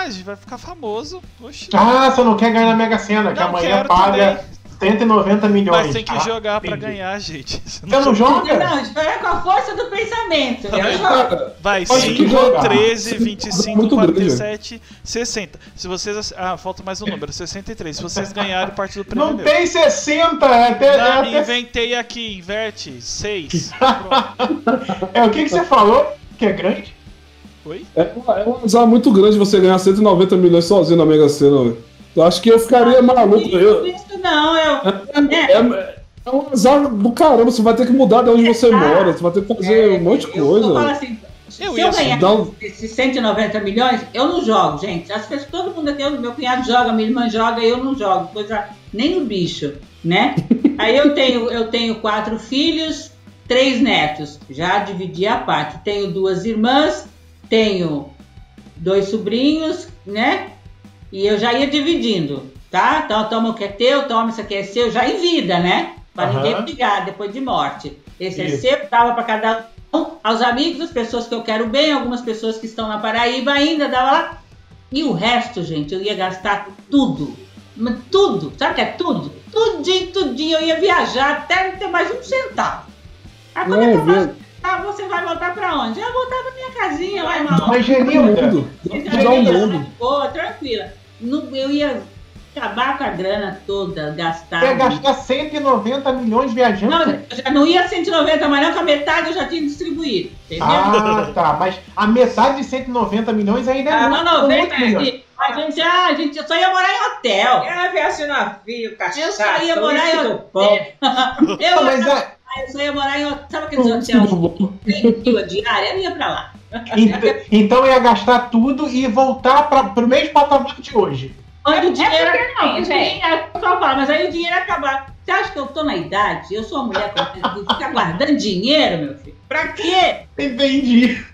gente vai ficar famoso. Oxi. Ah, você não quer ganhar na Mega Sena, que amanhã paga 190 milhões. Mas tem que Ah, jogar pra entendi. ganhar, gente. Você não joga? Não, joga com a força do pensamento. Tá Vai, Pode 5, jogar. 13, 25, Muito grande. 47, 60. Se vocês. Ah, falta mais um número, 63. Se vocês ganharem, parte do prêmio é Não meu. tem 60, é até. É, Não, até- inventei aqui, inverte. 6. é o que, que você falou? Que é grande? Oi? é, um- é um azar muito grande você ganhar 190 milhões sozinho na Mega Sena, velho. Eu acho que eu ficaria maluco. Eu, Isso não, eu. é, é- é um azar do caramba, você vai ter que mudar de onde você mora, você vai ter que fazer um monte de Eu, eu coisa. falo velho. assim, Eu se ia eu ganhar um- esses 190 milhões, eu não jogo, gente. As pessoas, todo mundo aqui, eu- meu cunhado joga, minha irmã joga, eu não jogo, coisa nem no bicho, né? Aí eu tenho, eu tenho quatro filhos, três netos, já dividi a parte. Tenho duas irmãs, tenho dois sobrinhos, né? E eu já ia dividindo, tá? Então toma o que é teu, toma isso aqui é seu, já em vida, né? Para Aham. ninguém brigar depois de morte. Esse é Isso. seu, dava para cada um, aos amigos, as pessoas que eu quero bem, algumas pessoas que estão na Paraíba ainda, dava lá. E o resto, gente, eu ia gastar tudo. Tudo, sabe o que é tudo? Tudinho, tudinho, eu ia viajar até não ter mais um centavo. Aí quando É, eu velho. tá, você vai voltar pra onde? Eu vou voltar pra minha casinha lá em Mauá. Mas, Todo Genilda, mundo. Dá um mundo. Boa, tranquila. Não- eu ia acabar com a grana toda, gastar. você ia gastar 190 milhões viajando? Não, eu já não ia 190, mas não, que a metade eu já tinha distribuído. Entendeu? Ah, tá. Mas a metade de 190 milhões ainda é Ah, muito, não, são 90 muitos milhões. A gente, ah, a gente só ia morar em hotel. Era viagem de navio, cachaça, Eu só ia morar em hotel. pão. Eu, Não, mas é, eu só ia morar em hotel. Sabe aqueles hotéis que tem a diária? Eu ia pra lá. Então, então ia gastar tudo e voltar para o mesmo patamar de hoje. Quando É- o dinheiro. é não, tem, o gente. é falo, mas aí o dinheiro acabar. Você acha que eu tô na idade? Eu sou uma mulher que fica guardando dinheiro, meu filho. Pra quê? Entendi.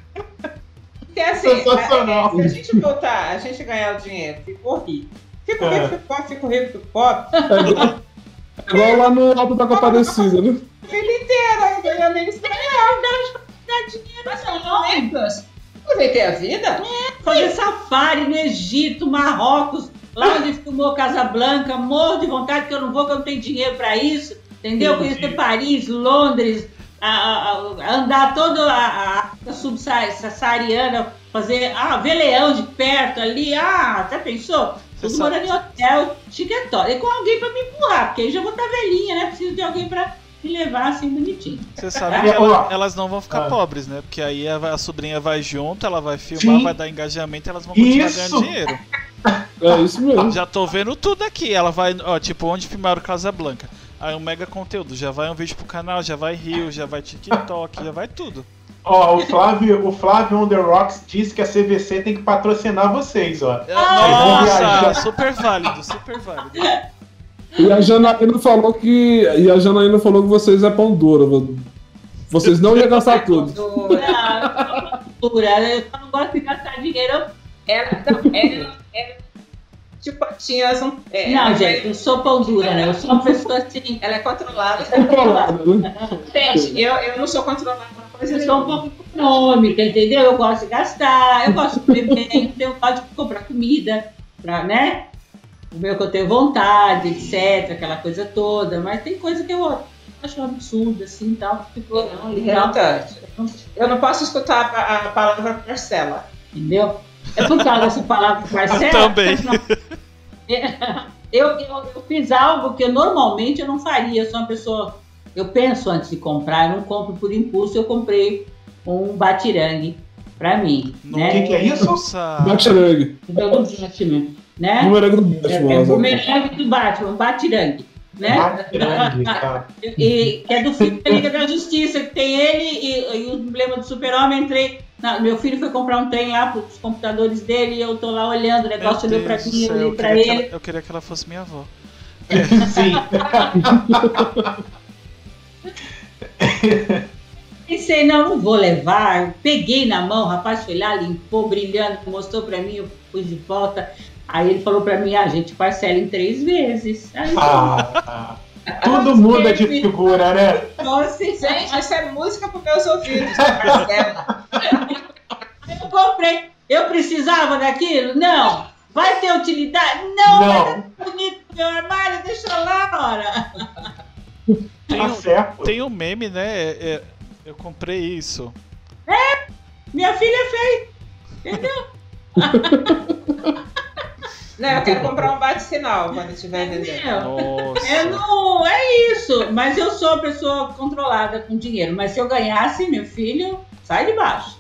Porque assim, Sensacional. a- se a gente voltar, a gente ganhar o dinheiro, ficou rico. Fico É. rico, fico pobre, fico rico, fico pobre. É igual, é lá no Alto da Compadecida, né? Vida inteira, eu ganhei amigos Dá dinheiro Mas não. são amigos. Aproveitei a vida. Fazer safari no Egito, Marrocos, lá onde filmou Casablanca, morro de vontade que eu não vou, que eu não tenho dinheiro pra isso, entendeu? Conhecer Paris, Londres, a- a- a- andar toda a, a África subsaariana, fazer, ah, ver leão de perto ali, ah, até pensou? Tudo morando em hotel, chiquetório, e com alguém pra me empurrar, porque aí já vou estar velhinha, né? Preciso de alguém pra me levar assim bonitinho. Você sabe É, que ela- elas não vão ficar Ah. pobres, né? Porque aí a, a sobrinha vai junto, ela vai filmar, Sim. vai dar engajamento e elas vão continuar Isso. ganhando dinheiro. É isso mesmo. Já tô vendo tudo aqui. Ela vai, ó, tipo, onde filmaram Casablanca. Aí um mega conteúdo. Já vai um vídeo pro canal, já vai Rio, já vai TikTok, já vai tudo. Ó, o Flávio, o Flávio on the Rocks disse que a CVC tem que patrocinar vocês, ó. É. Nossa, super válido, super válido. E a Janaína falou que. E a Janaína falou que vocês é pão duro. Vocês não iam gastar tudo. Do- Ah, cultura, eu só não gosto de gastar dinheiro. Ela, não, ela, ela, tipo, tinha as um. é, Não, ela- gente, eu sou pão dura, né? Eu sou uma pessoa assim. Ela é controlada. Controlada, né? Gente, eu, eu não sou controlada coisa Eu sou um pouco econômica, entendeu? Eu gosto de gastar, eu gosto de comer bem, eu gosto de comprar comida, pra, né? O meu que eu tenho vontade, etc, aquela coisa toda. Mas tem coisa que eu acho um absurdo, assim, tal. Fico, não, Irritante. Eu não posso escutar a, a palavra parcela. entendeu? É por causa dessa palavra parcela. Também. Eu, eu, eu fiz algo que eu, normalmente eu não faria. Eu sou uma pessoa. Eu penso antes de comprar, eu não compro por impulso. Eu comprei um batirangue pra mim. O né? que, que é isso? Nossa. Batirangue. O meu do Batman, né? Bumerangue do É, Batman. é o Zé. bumerangue do Batman, um batirangue. Né? Batirangue, tá. E, que é do filme da Liga da Justiça, que tem ele e, e o emblema do super-homem. Entrei. não, meu filho foi comprar um trem lá pros computadores dele e eu tô lá olhando, o negócio olhou do mim, eu céu, olhei que ele. ela- eu queria que ela fosse minha avó. Sim. Pensei, não, não vou levar. Peguei na mão, o rapaz foi lá, limpou, brilhando, mostrou pra mim, eu pus de volta. Aí ele falou pra mim, ah, a gente parcela em três vezes. Aí Ah, tudo muda de figura, né? assim, Gente, isso é música para meus ouvidos. Marcela. eu comprei. Eu precisava daquilo? Não. Vai ter utilidade? Não, Não. mas é bonito meu armário, deixa lá, ora. Tem Tá um, certo. tem um meme, né? é- é- eu comprei isso. Minha filha fez. Não, eu quero comprar um bate-sinal quando estiver vendendo. Entendeu? Nossa. É, não, é isso. Mas eu sou uma pessoa controlada com dinheiro. Mas se eu ganhasse, meu filho, sai de baixo.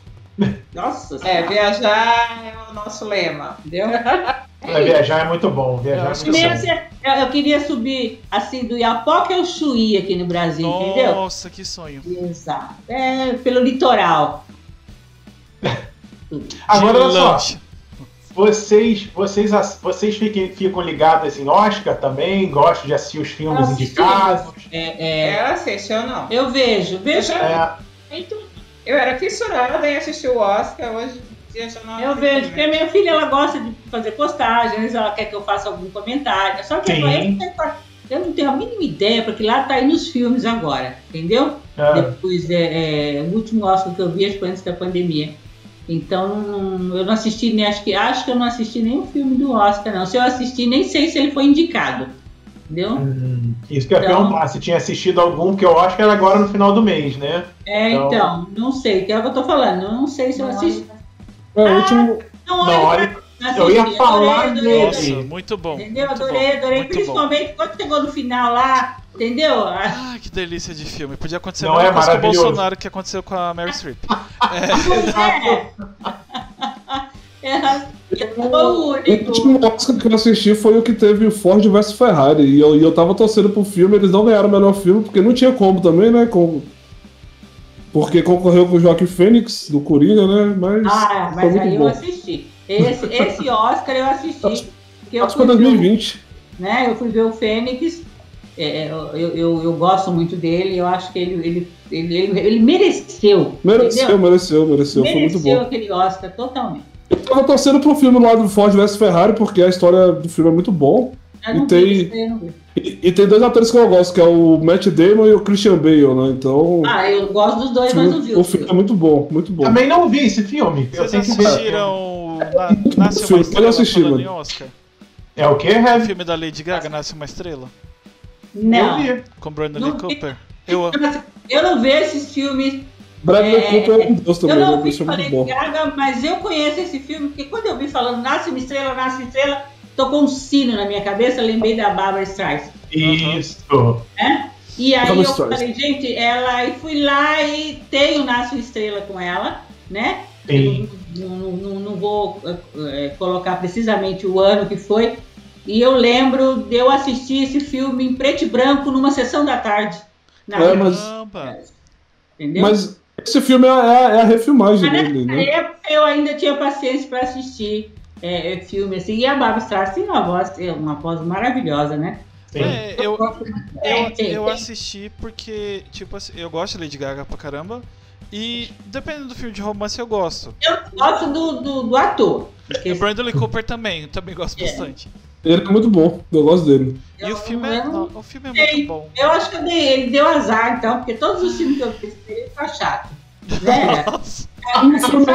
Nossa É, Senhora. viajar é o nosso lema. Entendeu? Pra viajar é muito bom. Viajar Eu é muito bom. Eu, eu queria subir assim do Iapoca ao Chuí aqui no Brasil, entendeu? Nossa, que sonho. Exato. É, pelo litoral. Agora, olha só. Vocês, vocês, vocês fiquem, ficam ligados em Oscar também? Gostam de assistir os filmes Assisti. indicados? É, é, Ela assiste, eu não. eu vejo, vejo. É, Eu era fissurada em assistir o Oscar, hoje Eu vejo, porque a minha filha ela gosta de fazer postagens, ela quer que eu faça algum comentário. Só que agora eu, não tenho- eu não tenho a mínima ideia, porque lá tá aí nos filmes agora, entendeu? é. Depois, é, é, o último Oscar que eu vi acho que foi antes da pandemia. Então, eu não assisti nem, acho que, acho que eu não assisti nenhum filme do Oscar, não. Se eu assisti, nem sei se ele foi indicado. Entendeu? Hum. Isso que eu ia Então- perguntar, se tinha assistido algum, que eu acho que era agora no final do mês, né? É, Então- então, não sei, que é o que eu tô falando. Eu não sei se eu assisti. É, o último. Não, Não, olha, olha, pra- eu ia assisti, falar adorei, dele. adorei, Nossa, muito bom. Entendeu? muito Adorei, adorei. muito bom. Principalmente quando chegou no final lá, entendeu? Ah, que delícia de filme. Podia acontecer Não a mesma é coisa com o? Bolsonaro que aconteceu com a Mary Streep. É. É, o O único. último Oscar que eu assisti foi o que teve o Ford vs Ferrari. E eu, e eu tava torcendo pro filme, eles não ganharam o melhor filme, porque não tinha como também, né? Com... Porque concorreu com o Joaquim Fênix, do Coringa, né? Mas. Ah, mas aí eu bom. assisti. Esse, esse Oscar eu assisti. Eu Acho que foi ver, o- 2020. né, eu fui ver o Fênix. É, eu, eu, eu gosto muito dele. Eu acho que ele, ele, ele, ele, ele mereceu. Mereceu, entendeu? mereceu, mereceu. Foi muito Mereceu bom. aquele Oscar totalmente. Eu tava torcendo pro filme lá do Ford vs Ferrari, porque a história do filme é muito bom. Eu não E tem-. E, e tem dois atores que eu gosto, que é o Matt Damon e o Christian Bale, né? Então. Ah, eu gosto dos dois, o mas não vi o o filme é muito bom, muito bom. Também não vi esse filme. Eu Vocês assistiram Na- Nasce uma Filme, pode Estrela assistir, mano. É o quê, O Heavy? filme da Lady Gaga, Nasce uma Estrela? Não. Eu vi. Com Brandon Não. Cooper? Eu, Eu não vejo esses filmes. Bradley É, Cooper é um deus também, eu não vi Isso é muito Lady bom. Gaga, mas eu conheço esse filme, porque quando eu vi falando Nasce uma Estrela, Nasce uma Estrela, tocou um sino na minha cabeça, lembrei da Barbara Streisand. Isso. E aí eu Streisand. falei, gente, ela e fui lá e tenho Nasce uma Estrela com ela, né? Não, não- não- vou eh, colocar precisamente o ano que foi. E eu lembro de eu assistir esse filme em preto e branco numa sessão da tarde. Na É, mas- entendeu? Mas esse filme é a, é a refilmagem Mas dele, nessa né? época eu ainda tinha paciência para assistir é, é, filme assim. E a Barbara Streisand tem uma voz, tem uma voz maravilhosa, né? É, eu, É, eu, eu assisti porque, tipo assim, eu gosto de Lady Gaga pra caramba. E dependendo do filme de romance, eu gosto. Eu gosto do, do, do ator. porque E o Brandon Lee Cooper também, eu também gosto É. bastante. Ele é muito bom, eu gosto dele. E o filme, é, não- o filme é muito bom. Eu acho que eu dei- ele deu azar, então, porque todos os filmes que eu fiz ele tá chato. Né? Nossa. Tem um filme-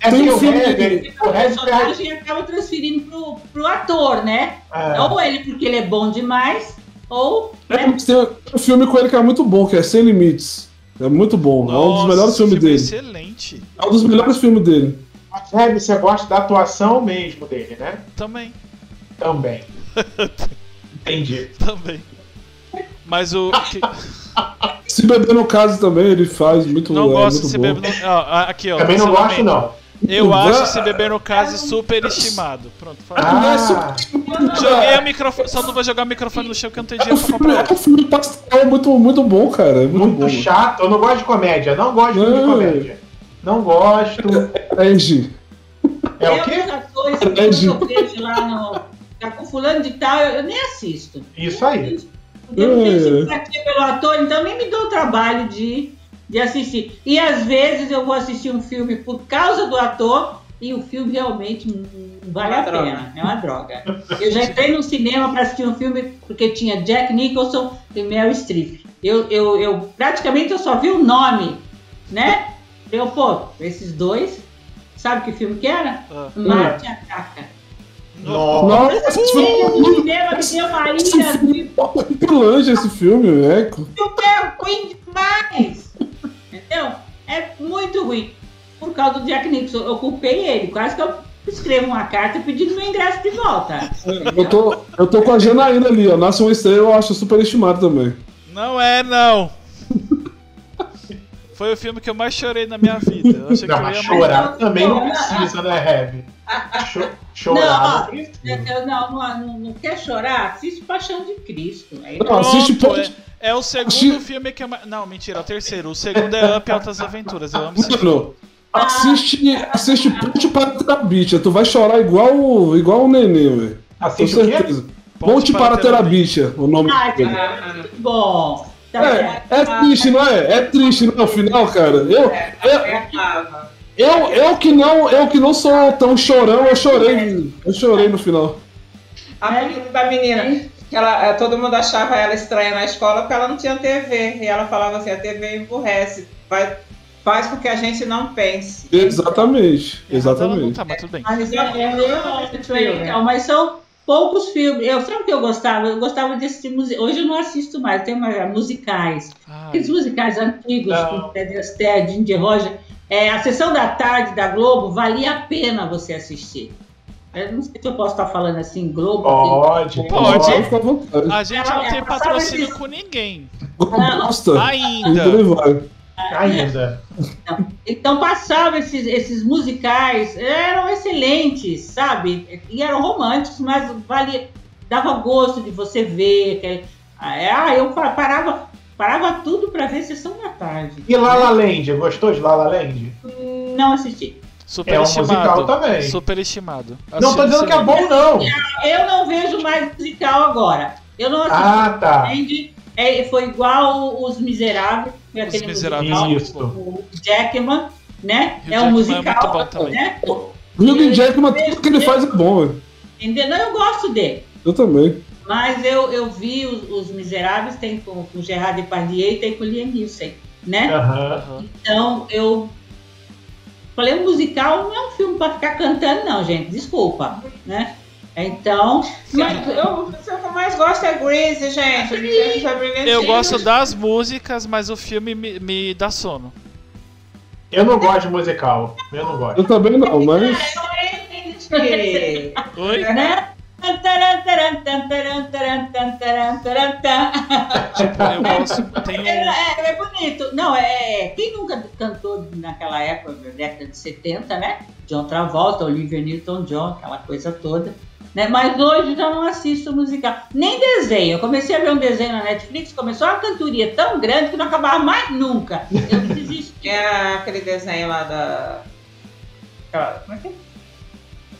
É um o filme Heavy, O personagem acaba transferindo pro, pro ator, né? é, Ou ele porque ele é bom demais, ou. É, Né? tem um filme com ele que é muito bom, que é Sem Limites. É muito bom, é um dos Nossa, melhores filmes filme é dele. excelente. É um dos melhores filmes dele. Mas, Heavy, você gosta da atuação mesmo dele, né? Também, Também. Entendi. também. Mas o. que- Se beber no caso também, ele faz muito não é, gosto de se beber no. aqui, ó. Também não gosto, não. Eu acho se beber no caso super estimado. Pronto, fala. Ah, Joguei o microfone. Só não vou jogar o microfone no chão que eu não tenho É dinheiro pra comprar é um filme pastel muito, muito bom, cara. É muito, muito bom. chato. Eu não gosto de comédia. Não gosto de filme de Não. comédia. Não gosto. Angie. É o quê? É, eu vejo lá no. Tá com fulano de tal, eu, eu nem assisto. Isso aí. Eu não tenho É. simpatia pelo ator, então nem me dou o trabalho de, de assistir. E às vezes eu vou assistir um filme por causa do ator e o filme realmente não vale Uma a droga. pena. É uma droga. Eu já entrei no cinema para assistir um filme porque tinha Jack Nicholson e Meryl Streep. Eu, eu, eu praticamente eu só vi o nome, né? Eu, pô, esses dois, sabe que filme que era? Ah. Marte Ataca. Nossa. Cinema ira, filme é horripilante esse filme, né? é ruim demais. Entendeu? É muito ruim. Por causa do Jack Nicholson. Eu culpei ele. Quase que eu escrevo uma carta pedindo meu ingresso de volta. Eu tô, eu tô com a Janaína ali, ó. Nasce uma estrela, eu acho super estimado também. Não é, não. Foi o filme que eu mais chorei na minha vida. Eu achei que Não, eu mas ia chorar também não. precisa, né, Heavy? Cho- chorar Não, não. Eu- Não, não, quer chorar? Assiste Paixão de Cristo. Aí, Não, assiste é, é o segundo Assisti- filme que é mais... Não, mentira, é o terceiro. O segundo é Up Altas Aventuras. Eu amo. Mano, assiste, assiste Ponte para Terabitia. Tu vai chorar igual, igual um neném, velho. Com Assiste o certeza. Ponte para Terabitia, o nome Ai, dele. bom. Tá É, é triste, não é? É triste, não é? O final, cara. Eu, eu, eu, eu, que não, eu que não sou tão chorão, eu chorei. Eu chorei no final. A menina da menina, que ela, eh, todo mundo achava ela estranha na escola porque ela não tinha TV. E ela falava assim, a TV emburrece, vai, faz com que a gente não pense. Exatamente. Não Exatamente. tá, mas tudo bem. Mas, é, é, é, então, mas são, poucos filmes. Eu sabe o que eu gostava? Eu gostava desse musicais. Hoje eu não assisto mais, tem mais musicais. Ai, Aqueles musicais antigos, Não. com Pedro Astaire, Ginger Roger. É, a sessão da tarde da Globo valia a pena você assistir. Eu não sei se eu posso estar falando assim, Globo. Pode, Pode. Pode a gente não tem ela patrocínio sabe com ninguém. E Ainda. Ainda. Então passava esses, esses musicais, eram excelentes, sabe? E eram românticos, mas valia, dava gosto de você ver. aquele- Ah, eu pa- parava, parava tudo para ver sessão da tarde. E La La Land, gostou de La La Land? Não assisti. É um musical Superestimado. também. Superestimado. Não tô dizendo que é bom, não. Eu não vejo mais musical agora. Eu não assisti. Ah, tá. É, foi igual Os Miseráveis, foi aquele Miseráveis. musical, Isso. o Jackman, né? Hugh É Jackman é um muito musical, bom também. né? O Hugh Jackman, tudo que ele faz é bom, velho. Entendeu? Não, eu gosto dele. Eu também. Mas eu, eu vi os, os Miseráveis, tem com, com Gerard Depardieu e tem com Liam Neeson, né? Aham. Então, eu falei, um musical não é um filme para ficar cantando, não, gente. Desculpa, né? Então, Mas eu, o que eu mais gosto é Grease, gente. É. Eu gosto das músicas, mas o filme me, me dá sono. Eu não gosto de musical. Eu não gosto. Eu também não, mas. Que- Oi? né? Tipo, eu gosto. Tem É, um. é, é bonito. Não, é. Quem nunca cantou naquela época, na década de 70, né? John Travolta, Olivia Newton-John, aquela coisa toda. Né? Mas hoje já não assisto musical. Nem desenho. Eu comecei a ver um desenho na Netflix, começou uma cantoria tão grande que não acabava mais nunca. Eu desisti. É aquele desenho lá da. Como é que é?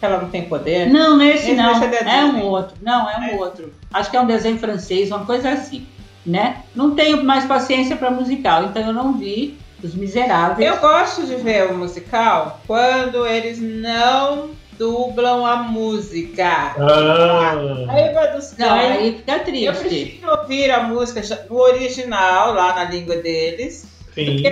Ela não tem poder. Não, não é esse Esse não. vai É um outro. Não, é um outro. Acho que é um desenho francês, uma coisa assim. Né? Não tenho mais paciência para musical, então eu não vi Os Miseráveis. Eu gosto de ver o musical quando eles não dublam a música. Ah, Raiva dos Não, caras. aí fica Eu triste. prefiro ouvir a música no original, lá na língua deles, sim.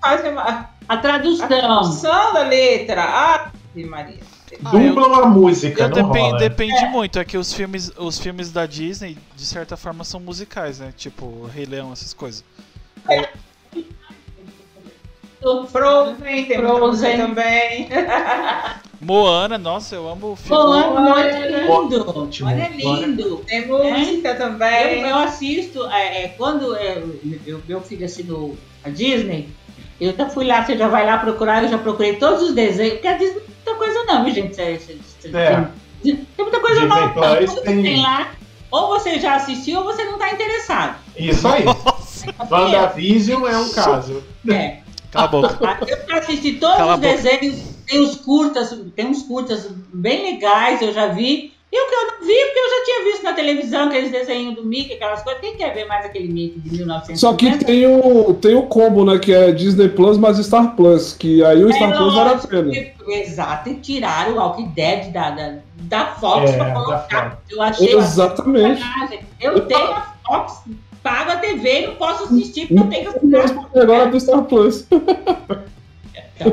fazem uma A a tradução. tradução da letra. Ah, Maria. Ah, eu- Dublam a música, Eu não rola. depende muito, é que os filmes, os filmes da Disney, de certa forma, são musicais, né? Tipo, Rei Leão, essas coisas. Frozen, tem Frozen. também. Moana, nossa, eu amo o filme. Moana, olha é lindo. Ótimo. Olha é lindo. Tem música Eu, também. eu assisto, é, é, quando é, eu- meu filho assinou a Disney, eu já fui lá, você já vai lá procurar, eu já procurei todos os desenhos, porque a Disney muita coisa não, viu, gente? É, é, é. Tem, tem muita coisa Disney não. Plus que tem- tem lá, ou você já assistiu ou você não está interessado. Isso aí. WandaVision é um caso. É. cala a boca. Ah, Eu já assisti todos Cala os desenhos, tem os curtas, tem uns curtas bem legais, eu já vi. E o que eu não vi, porque eu já tinha visto na televisão, aqueles desenhos do Mickey, aquelas coisas. Quem quer ver mais aquele Mickey de 1950? Só que tem o, tem o combo, né? Que é Disney Plus mais Star Plus. Que aí o Star Plus vale a pena. que- Exato, e tiraram o Walking Dead da, da, da Fox É, pra da colocar. Fox. Eu achei uma Exatamente. Eu tenho a Fox, pago a TV e não posso assistir porque eu tenho que assinar. Agora é do Star Plus.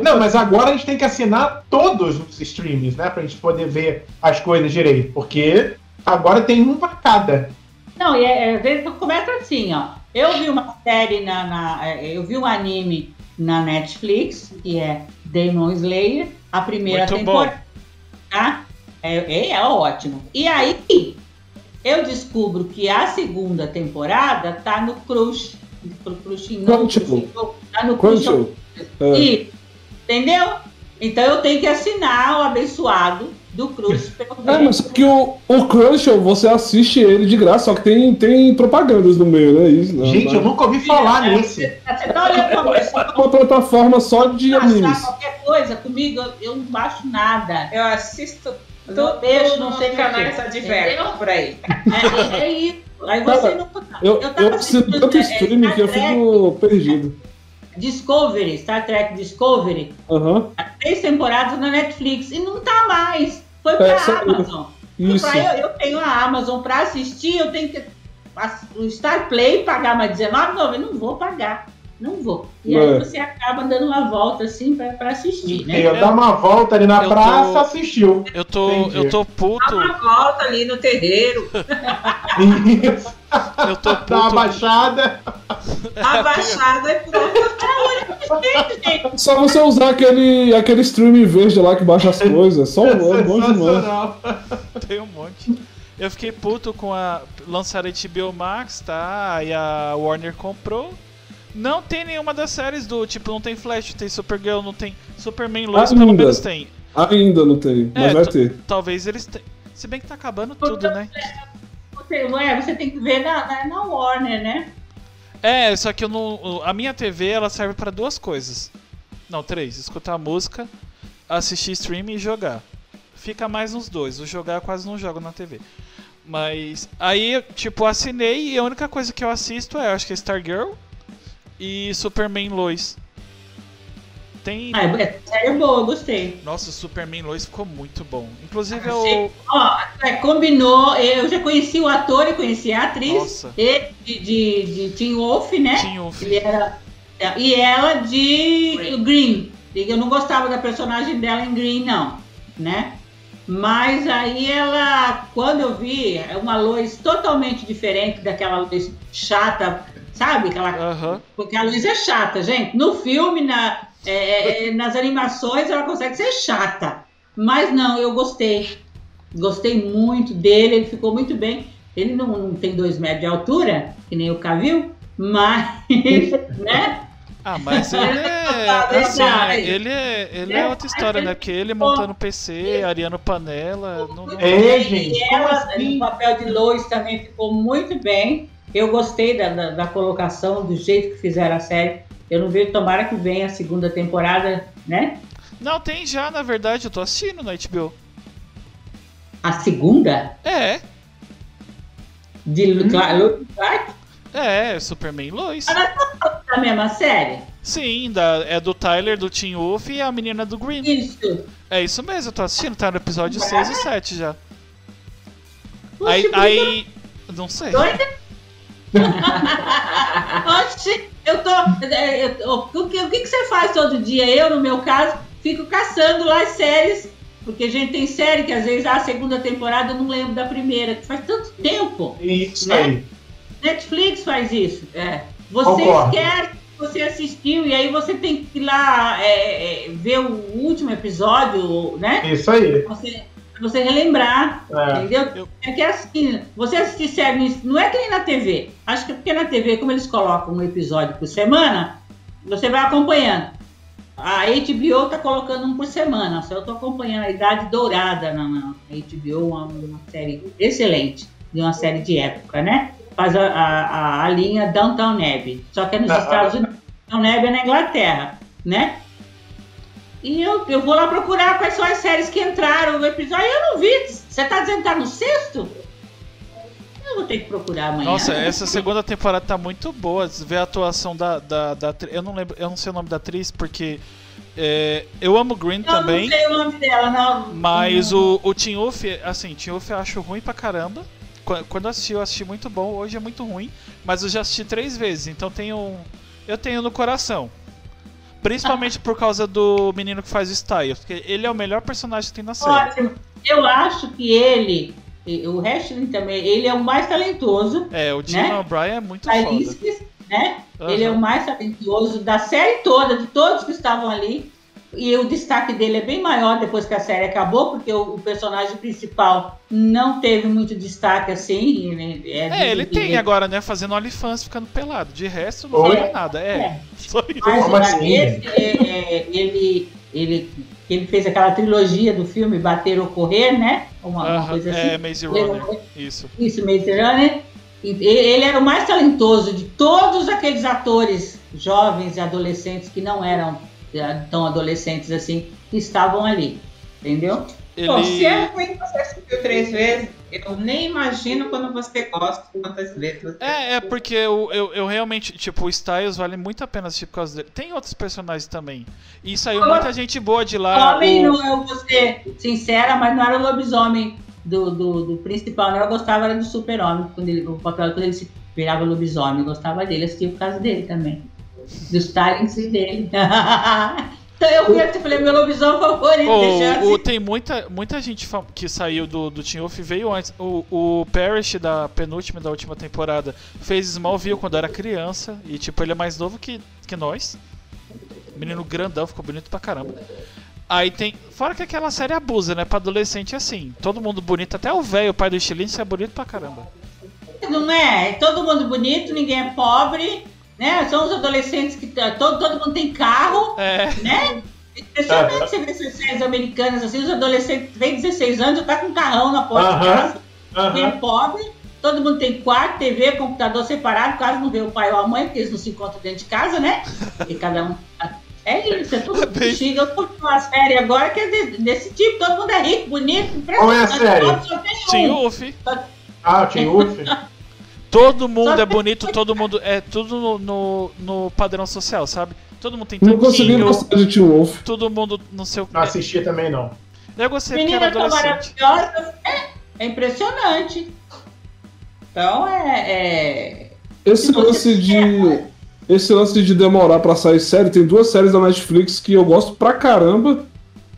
Não, mas agora a gente tem que assinar todos os streams, né? Pra gente poder ver as coisas direito. Porque agora tem um pra cada. Não, e é, às vezes começa assim, ó. Eu vi uma série na, na- é, Eu vi um anime na Netflix, que é Demon Slayer, a primeira Muito temporada. Tá? É, é, é ótimo. E aí, eu descubro que a segunda temporada tá no Crush. No Crush Crunchyroll. Tá no Crush. Crunchyroll. É. E, entendeu? Então eu tenho que assinar o abençoado do Crush. pra eu É, mas só que o, o Crunchyroll, você assiste ele de graça, só que tem, tem propagandas no meio, né? Isso, não, Gente, mas- eu nunca ouvi falar É, nesse. Você tá olhando pra você É uma plataforma só de animes. qualquer coisa comigo, eu- eu não baixo nada. Eu assisto Eu tudo beijo, não sei canais adversos por aí. É, é isso. Aí você Cara, não. Eu, tava eu preciso tanto é, streaming que eu fico perdido. Discovery, Star Trek Discovery, Aham, três temporadas na Netflix e não tá mais. Foi pra É, só- Amazon. Isso. pra- eu, eu tenho a Amazon pra assistir, eu tenho que. O Star Play pagar mais R$19,90. Não vou pagar. não vou. E É. aí você acaba dando uma volta assim pra, pra assistir, né? Eu dar uma volta ali na Eu praça, tô- assistiu. Eu tô, Entendi. eu tô Dá puto, uma volta ali no terreiro, Isso. eu tô Dá uma puto. baixada. abaixada e pronto. É só você usar aquele, aquele streaming verde lá que baixa as coisas. Só é bom demais. Tem um monte. Eu fiquei puto com a. Lançaram a HBO Max, tá? Aí a Warner comprou. Não tem nenhuma das séries do. Tipo, não tem Flash, tem Supergirl, não tem. Superman Lois, pelo menos tem. Ainda não tem, mas É, vai ter. Talvez eles tenham. Se bem que tá acabando tudo, né? Você, é, você tem que ver na, na, na Warner, né? É, só que eu não. A minha TV ela serve pra duas coisas. Não, três. Escutar música, assistir streaming e jogar. Fica mais nos dois. O jogar eu quase não jogo na TV. Mas aí, tipo, assinei e a única coisa que eu assisto é, acho que é Stargirl e Superman Lois. Tem. Ah, é, série boa, eu gostei. Nossa, o Superman Lois ficou muito bom. Inclusive Achei- eu. Ó, é, combinou, eu já conheci o ator e conheci a atriz. Nossa. Ele de, de, de Teen Wolf, né? Tinha um Ele era, e ela de Green. Eu não gostava da personagem dela em Green, não, né? Mas aí ela, quando eu vi, é uma luz totalmente diferente daquela luz chata, sabe? Aquela, Aham. porque a luz é chata, gente. No filme, na, é, é, nas animações, ela consegue ser chata. Mas não, eu gostei. Gostei muito dele, ele ficou muito bem. Ele não, não tem dois metros de altura, que nem o Cavil, mas, né? Ah, mas ele é. assim, ele é, ele é outra história, né? Porque ele montando PC, Ariano Panela. Não, não- É, gente. E ela, assim? no papel de Lois, também ficou muito bem. Eu gostei da, da, da colocação, do jeito que fizeram a série. Eu não vejo, tomara que venha a segunda temporada, né? Não, tem já, na verdade, eu tô assistindo na HBO. A segunda É, de Luke Clark, é, Superman Lois. a mesma série. Sim, da, é do Tyler, do Teen Wolf e a menina do Green. Isso. É isso mesmo, eu tô assistindo, tá no episódio Uhum. 6 e 7 já. Aí, aí. Não sei. Doida? Oxi, eu tô. eu- eu- o, que, o que você faz todo dia? Eu, no meu caso, fico caçando lá as séries. Porque a gente tem série que às vezes a segunda temporada eu não lembro da primeira, que faz tanto tempo. Isso Né? aí. Netflix faz isso. É. Você Concordo. esquece que você assistiu e aí você tem que ir lá é, é, ver o último episódio, né? Isso aí. Você, você relembrar. É. Entendeu? Eu- É que é assim, você assistir série, não é que nem na TV. Acho que é porque na TV, como eles colocam um episódio por semana, você vai acompanhando. A HBO tá colocando um por semana. Só eu tô acompanhando a Idade Dourada na, na HBO, uma, uma série excelente, de uma série de época, né? Faz a, a, a linha Downtown Abbey. Só que é nos Ah, Estados Unidos. Downtown Abbey é na Inglaterra, né? E eu, eu vou lá procurar quais são as séries que entraram no episódio. Eu não vi. Você tá dizendo que tá no sexto? Eu vou ter que procurar amanhã. Nossa, essa segunda temporada tá muito boa. Você vê a atuação da, da, da Eu não lembro, eu não sei o nome da atriz, porque. é, eu amo Green Eu também. não sei o nome dela, não. Mas o, o Teen Wolf, assim, Wolf eu acho ruim pra caramba. Qu- Quando eu assisti, eu assisti muito bom. Hoje é muito ruim. Mas eu já assisti três vezes, então tenho. Eu tenho no coração. Principalmente por causa do menino que faz o Styles. Porque ele é o melhor personagem que tem na série. Ótimo. Eu acho que ele, o Wrestling também, ele é o mais talentoso. É, o Jim Né? O'Brien é muito Da foda. Né? Aham. Ele é o mais talentoso da série toda, de todos que estavam ali. E o destaque dele é bem maior depois que a série acabou, porque o, o personagem principal não teve muito destaque assim. né? É, ele de- tem de- agora, né? Fazendo OnlyFans ficando pelado. De resto, não Oi? fala nada. É, É. só isso. Mas mas assim? esse, é, é, ele, ele, ele fez aquela trilogia do filme Bater ou Correr, né? Uma, uma Aham, coisa assim. é, Maze Runner. Isso. Isso, Maze Runner. Ele ele era o mais talentoso de todos aqueles atores jovens e adolescentes que não eram tão adolescentes assim, que estavam ali. Entendeu? Bom, se é Ele. ruim que você assistiu três vezes, eu nem imagino quando você gosta quantas vezes você É, é porque eu, eu, eu realmente, tipo, o Styles vale muito a pena assistir por causa dele. Tem outros personagens também. E saiu muita gente boa de lá. homem, o- não, eu vou ser sincera, mas não era o lobisomem do, do, do principal, né? Eu gostava era do super-homem, quando ele, o papel quando ele se virava lobisomem. Eu gostava dele, assistia por causa dele também. Dos talents dele. então eu vi, eu falei, meu lobisomem favorito. eu O, assim. tem muita, muita gente que saiu do, do Team Wolf veio antes. O, o Parrish da penúltima e da última temporada fez Smallville quando era criança. E tipo, ele é mais novo que, que nós. Menino grandão, ficou bonito pra caramba. Aí tem. Fora que aquela série abusa, né? Pra adolescente é assim. Todo mundo bonito, até o velho, o pai do estilinho, é bonito pra caramba. Não é? É todo mundo bonito, ninguém é pobre, né? São os adolescentes que. tá- Todo, todo mundo tem carro, É. né? Impressionante você ver essas séries americanas assim, os adolescentes têm 16 anos já tá com um carrão na porta de Aham. casa, ninguém é Aham. pobre, todo mundo tem quarto, TV, computador separado, quase não vê o pai ou a mãe, porque eles não se encontram dentro de casa, né? E cada um. É isso, é tudo Bem- chique. Eu tô com uma série agora que é de- desse tipo, todo mundo é rico, bonito, Qual é a série? Só tem um. Wolf. Ah, Tim Wolf? Todo mundo é bonito, todo mundo. É tudo no, no, no padrão social, sabe? Todo mundo tem Não consegui tanquinho, gostar de Teen Wolf. todo mundo no seu. Não assisti também, não. Eu gostei porque era Meninas tão maravilhosas. É, é impressionante. Então é. é... Esse lance de. Esse lance de demorar pra sair série, tem duas séries da Netflix que eu gosto pra caramba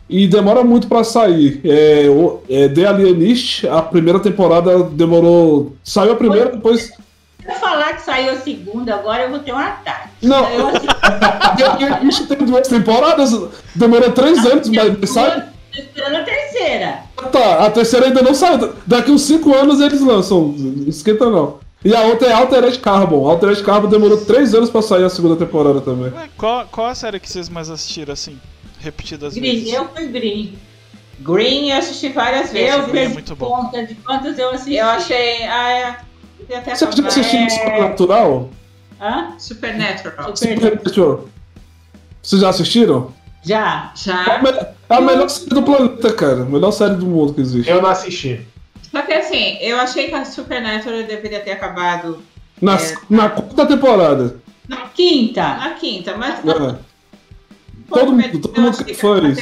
e demora muito pra sair. É, o- é The Alienist, a primeira temporada demorou. Saiu a primeira, depois. Se eu falar que saiu a segunda, agora eu vou ter um ataque. Não, Eu assisti The Alienist tem duas temporadas, demorou três anos, mas sai. tô esperando a terceira. Tá, a terceira ainda não saiu. Daqui uns 5 anos eles lançam. Esquenta não. E a outra é Altered Carbon. Altered Carbon demorou 3 anos pra sair a segunda temporada também. Ué, qual, qual a série que vocês mais assistiram assim? Repetidas Green, vezes? eu fui Green. Green eu assisti várias vezes. Eu Green é perdi muito bom. conta de quantas eu assisti. Eu achei. Ah, é. Até Você já assistiu É. Supernatural? Hã? Supernatural. Super... Supernatural. Vocês já assistiram? Já. É Já. a, me- é a melhor série do planeta, cara. A melhor série do mundo que existe. Eu não assisti. Só que assim, eu achei que a Supernatural deveria ter acabado Na, É. na quarta temporada. Quinta. na quinta, mas É. Todo mundo- todo eu mundo acho que foi isso.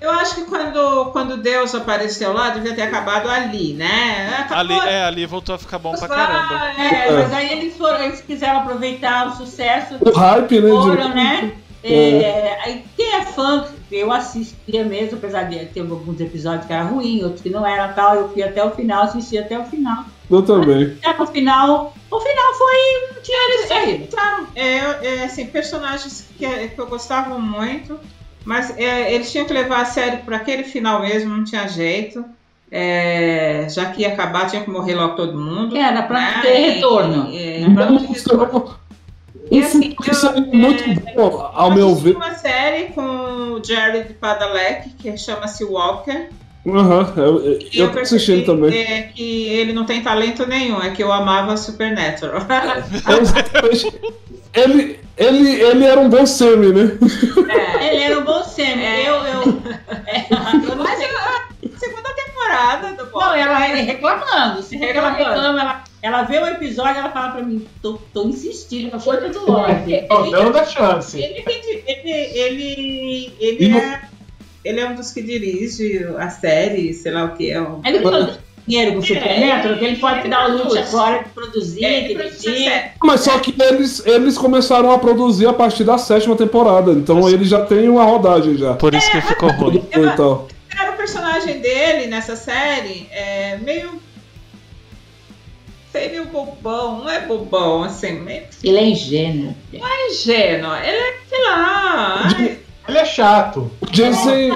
Eu acho que quando, quando Deus apareceu lá, devia ter acabado ali, né? Ali, Acabou. é, ali voltou a ficar bom pra caramba. É, É. mas aí eles foram, eles quiseram aproveitar o sucesso O hype, né? foram, de- né? É, aí quem é fã, eu assistia mesmo, apesar de ter alguns episódios que eram ruins, outros que não eram tal, eu fui até o final, assisti até o final. Eu também. No final, o final foi. Tinha eles saído. Entraram, é, é, assim, personagens que, que eu gostava muito, mas é, eles tinham que levar a sério para aquele final mesmo, não tinha jeito. É, já que ia acabar, tinha que morrer logo todo mundo. Era pra né? ter retorno. E- e- Né? pra Não ter retorno. mostrou- E Um assim, eu- muito bom, ao meu ver. uma série com o Jared Padalecki, que chama-se Walker. Aham, eu, eu, E eu tô assistindo também. É, que ele não tem talento nenhum, é que eu amava Supernatural. É. Ele, ele, ele era um bom semi, né? Ele era um bom semi. É. Eu, eu, é, eu não Mas a segunda temporada do Não, ela é reclamando. Se ela Reclamando. reclama, ela, ela vê o episódio ela fala pra mim, tô, tô insistindo com a coisa do Lorde. Tô dando a chance. Ele, ele, ele, ele, no- é, ele é um dos que dirige a série, sei lá o que é. o- Ele produz dinheiro com o Supernatural, que ele pode ele dar o luxo agora de produzir, É, ele de produz a dirigir. série. Mas só que eles, eles começaram a produzir a partir da sétima temporada. Então ele já tem uma rodagem já. Por isso que ficou ruim. E tal. Era o personagem dele nessa série, é meio. Sei, meio bobão, não é bobão, assim, meio Ele é ingênuo. ingênuo. Ele é, sei lá. ai, Ele é chato. O Jensen,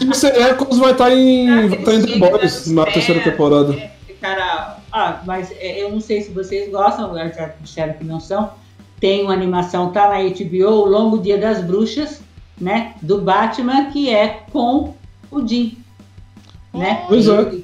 Jensen Ackles vai estar em, vai tá em The Boys na terceira temporada. esse cara. Ah, mas é, eu não sei se vocês gostam, já disseram que não são. Tem uma animação, tá na HBO, O Longo Dia das Bruxas, né? Do Batman, que é com o Jim. Né? Pois é.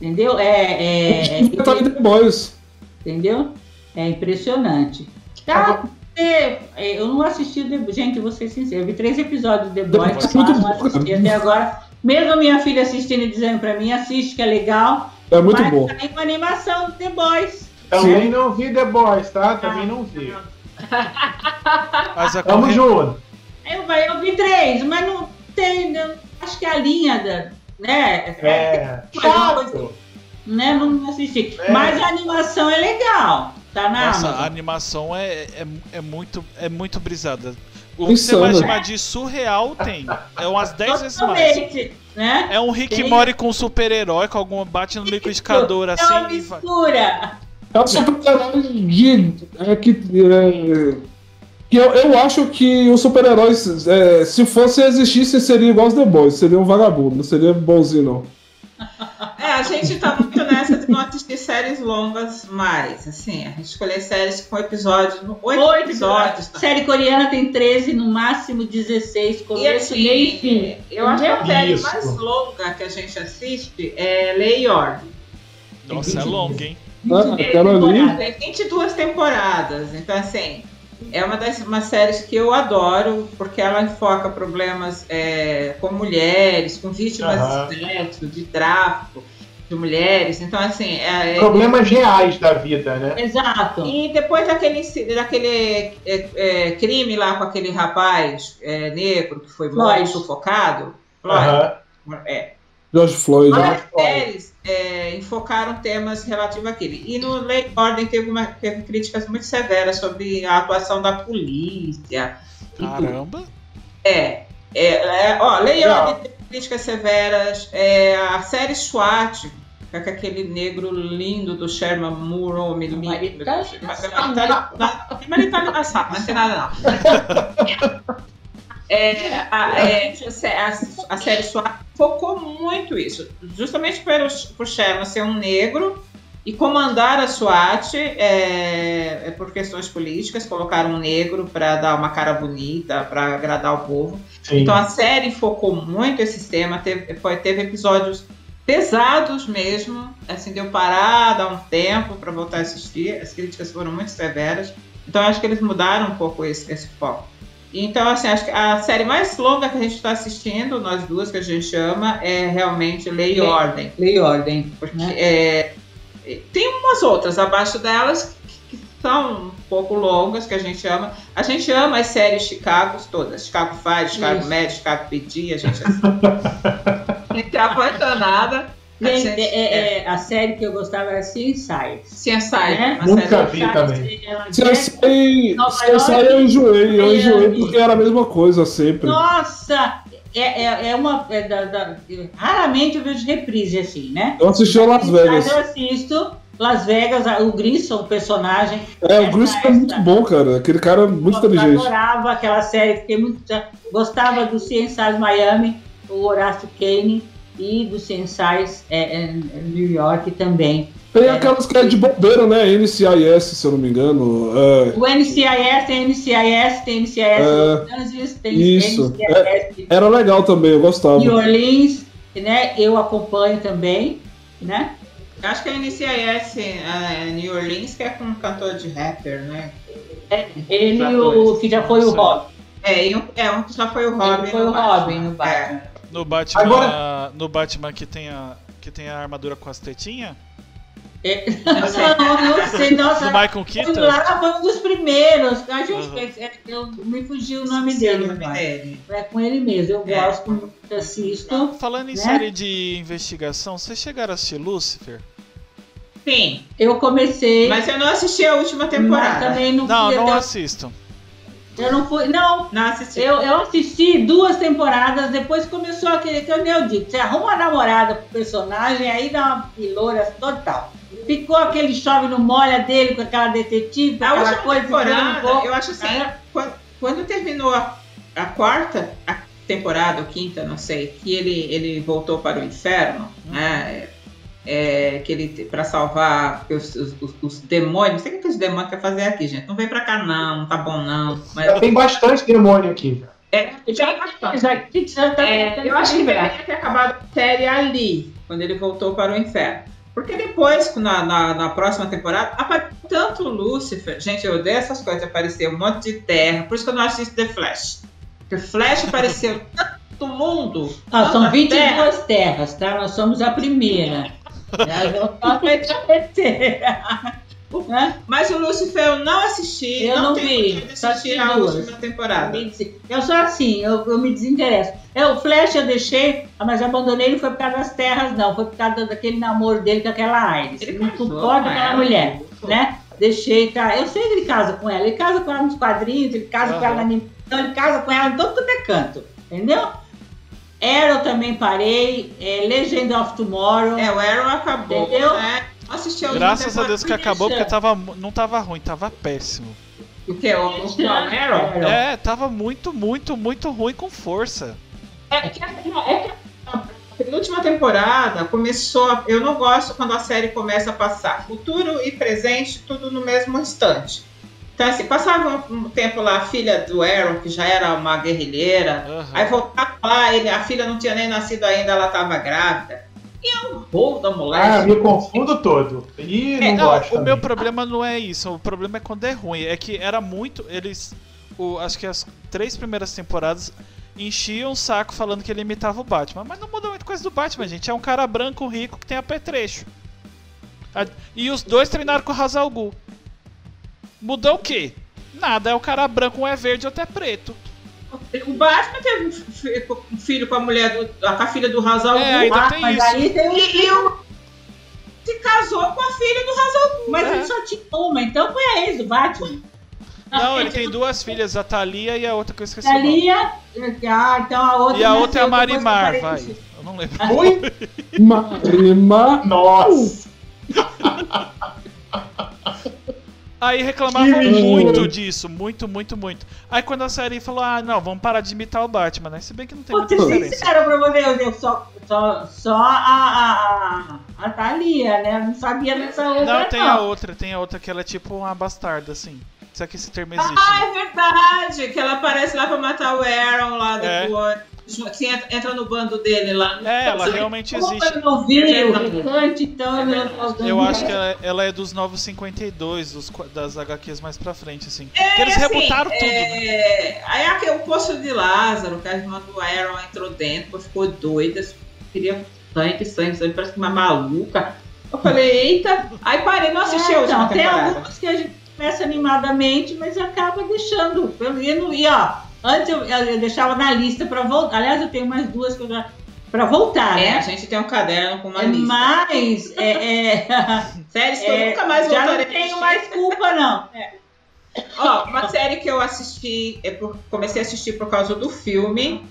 Entendeu? É, é, Vai estar em The Boys. entendeu? É impressionante. Tá? É, eu não assisti The Gente, vou ser sincero, eu vi três episódios de The The Boys, é muito não assisti até agora. Mesmo a minha filha assistindo e dizendo pra mim, assiste que é legal. É muito mas bom. Tem uma animação do The Boys. Também não vi The Boys, tá? Também não vi. Mas a Tamo junto. Eu, eu vi três, mas não tem. não- acho que a linha da. Né? É. Mas Chato. né? Não assisti. É. Mas a animação é legal. Tá na Nossa, a Amazon. animação é, é, é muito, é muito brisada. O que você chamar de surreal tem. É umas 10 vezes mais. Né? É um Rick Tem- Mori com um super-herói, com alguma bate no liquidificador É uma assim e vai. mistura. É um super-herói de. É, que, é, que eu, eu acho que os super-heróis, é, se fosse existissem, seria igual os The Boys, seria um vagabundo, não seria bonzinho, não. É, a gente tá muito nessa de séries longas mais, assim, a gente escolher séries com episódios, oito Oito episódios. tá? Série coreana tem 13, no máximo 16, E começo, assim, meio e fim. eu acho que a série Isso. mais longa que a gente assiste é Lei e Ordem. Nossa, é longo, hein? Ah, aquela ali. Tem 22 temporadas, então assim, é uma das uma séries que eu adoro, porque ela enfoca problemas é, com mulheres, com vítimas Aham. de sexo, de tráfico de mulheres. Então, assim, é, é- Problemas reais da vida, né? Exato. E depois daquele, daquele é, é, crime lá com aquele rapaz é, negro que foi Floyd. morto, sufocado, Floyd, Aham. é, George Floyd. Ah, várias séries é, enfocaram temas relativos àquele. E no Lei e Ordem teve, uma, teve críticas muito severas sobre a atuação da polícia. Caramba. É, é, é, ó, Lei e. Ordem teve críticas severas. É, a série SWAT, com aquele negro lindo do Sherman Moore, lindo. marido tá- Tem marido tá engraçado, não tem nada não. É, a, é, a, a série SWAT focou muito isso, justamente pelo, por Sherman ser um negro e comandar a SWAT é, é por questões políticas, colocaram um negro para dar uma cara bonita, para agradar o povo. Sim. Então a série focou muito esse tema, teve, teve episódios pesados mesmo, assim, deu parar, dar um tempo para voltar a assistir, as críticas foram muito severas, então acho que eles mudaram um pouco esse, esse foco. Então, assim, acho que a série mais longa que a gente está assistindo, nós duas que a gente ama, é realmente Lei e Ordem. Lei e ordem. Porque né? é, tem umas outras abaixo delas que, que são um pouco longas, que a gente ama. A gente ama as séries Chicago todas. Chicago Fire, Chicago Isso. Med, Chicago PD, a gente, a gente é apaixonada. A Gente, gente- é- é- é, a série que eu gostava era CSI. CSI, É? uma Nunca série- vi também. Se é- eu eu eu enjoei. Eu enjoei Miami. porque era a mesma coisa sempre. Nossa! É, é, é uma. é da- da- raramente eu vejo reprise assim, né? Eu assisti o Las Mas Vegas. eu assisto Las Vegas, a- o Grissom, o personagem. É, o Bruce é muito bom, cara. Aquele cara é muito eu inteligente. adorava aquela série, fiquei muito. Gostava do CSI Miami, o Horácio Kane, e do CSI é, é, New York também. Tem É. aquelas que é de bombeiro, né? NCIS, se eu não me engano. É, O NCIS tem NCIS, tem NCIS É, Angeles, tem isso. NCIS era legal também, eu gostava. New Orleans, né? Eu acompanho também, né? Acho que a NCIS é New Orleans, que é com um cantor de rapper, né? Ele, Atores. o que já foi o. Robin. É, um, é um que já foi o Robin. Ele foi o. Robin no Batman. É. No Batman, Agora- no Batman que tem a que tem a armadura com as tetinhas? É. Não, não sei, nossa. Do Michael Foi Keaton? lá, foi um dos primeiros. A gente, Uhum. é- é- eu, me fugiu o nome Sim, dele. nome agora. dele. É com ele mesmo. Eu É. gosto muito, assisto. Falando em Né? série de investigação, vocês chegaram a assistir Lucifer? Sim, Eu comecei. mas eu não assisti a última mas temporada. também não, Não, não até- assistam. Eu não fui. Não, Não assisti. Eu, eu assisti duas temporadas, depois começou aquele que eu digo. Você arruma uma namorada pro personagem, aí dá uma piloura total. Ficou aquele chove no molha dele com aquela detetive, A aquela última coisa temporada, vou. eu acho assim, É. quando, quando terminou a, a quarta a temporada, ou quinta, não sei, que ele, ele voltou para o inferno, né? É, que ele para salvar os, os, os- os demônios, não sei o que os demônios querem fazer aqui, gente. Não vem pra cá, não, não tá bom, não. Mas Já tem bastante demônio aqui. é, já Já, que já tá É, eu acho que deveria ter acabado a série ali, quando ele voltou para o inferno. Porque depois, na, na, na próxima temporada, apareceu tanto Lúcifer. Gente, eu odeio essas coisas, apareceu um monte de terra. Por isso que eu não assisto The Flash. Porque Flash apareceu tanto mundo. Ah, são tanta 22 terra. terras, tá? Nós somos a primeira. Não terceira. Né? Mas o Lúcifer eu não assisti. Eu não tenho vi, só assisti a duas. última temporada. Eu sou assim, eu, eu me desinteresso. É, o Flash eu deixei, mas abandonei não foi por causa das terras, não. Foi por causa daquele namoro dele com aquela Iris. Ele Não suporta com aquela ela, mulher, né? deixei, tá? Eu sei que ele casa com ela, ele casa com ela nos quadrinhos, ele casa com Aham. ela na animação, ele casa com ela em todo quanto é canto, entendeu? Arrow também parei, é, Legend of Tomorrow. É, o Arrow acabou, Entendeu? né? Assisti Graças a Deus que acabou, porque tava, não tava ruim, tava péssimo. O que? O, o, o Arrow? É, tava muito, muito, muito ruim com força. É que, é que a penúltima temporada começou. Eu não gosto quando a série começa a passar futuro e presente, tudo no mesmo instante. Então, assim, passava um tempo lá a filha do Arrow, que já era uma guerrilheira, Aham. aí voltava lá, ele, a filha não tinha nem nascido ainda, ela estava grávida. E é um rolo da moleque. Ah, me confundo todo. E não É, Não, gosto. o meu também. problema não é isso. O problema é quando é ruim. É que era muito. Eles. O, acho que as três primeiras temporadas enchiam o saco falando que ele imitava o Batman. Mas não muda muita coisa do Batman, gente. É um cara branco, rico, que tem apetrecho. E os dois treinaram com o Hazal Gu. Mudou o quê? Nada, é o cara branco, um é verde, outro é preto. O Batman teve um fi- um filho com a mulher do, com a filha do Hazal É, ainda tem mas isso. aí tem um e, e o- se casou com a filha do Ghul. Mas É. ele só tinha uma, então foi a ex do Batman. Não, ele tem duas filhas, a Thalia e a outra que eu esqueci. Dalia, ah, então a outra. E a outra é a Marimar, vai. Eu não lembro. Ui, Marimar. nossa. Aí reclamavam muito disso, muito, muito, muito. Aí quando a série falou, ah, não, vamos parar de imitar o Batman, né? Se bem que não tem Vou muita ser diferença. sincera pra você, eu só, só, só a, a, a, Thalia, né? Não sabia dessa outra. Não, tem a outra, tem a outra que ela é tipo uma bastarda, assim. Será que esse termo existe? Ah, né? é verdade, que ela aparece lá pra matar o Aaron lá É. Que entra, entra no bando dele lá. É, ela realmente Como existe. eu não vi É então eu não posso Eu acho que ela, ela é dos novos 52, dos, das HQs mais pra frente, assim. É, Porque eles assim, rebutaram tudo. né? É, aí aquele, o Poço de Lázaro, que a irmã do Aaron entrou dentro, ficou doida, queria sangue, sangue, sangue, parece que uma maluca. Eu falei, eita, aí parei, não assisti a última então, tem algumas que a gente começa animadamente, mas acaba deixando. Eu ia E ó, antes eu, eu deixava na lista pra voltar. Aliás, eu tenho mais duas que eu já. Pra voltar, É, a né? gente tem um caderno com uma lista. Mas é, é, Séries que eu é, nunca mais já voltarei não a tenho mais culpa, não. Ó, uma série que eu assisti, é por- comecei a assistir por causa do filme.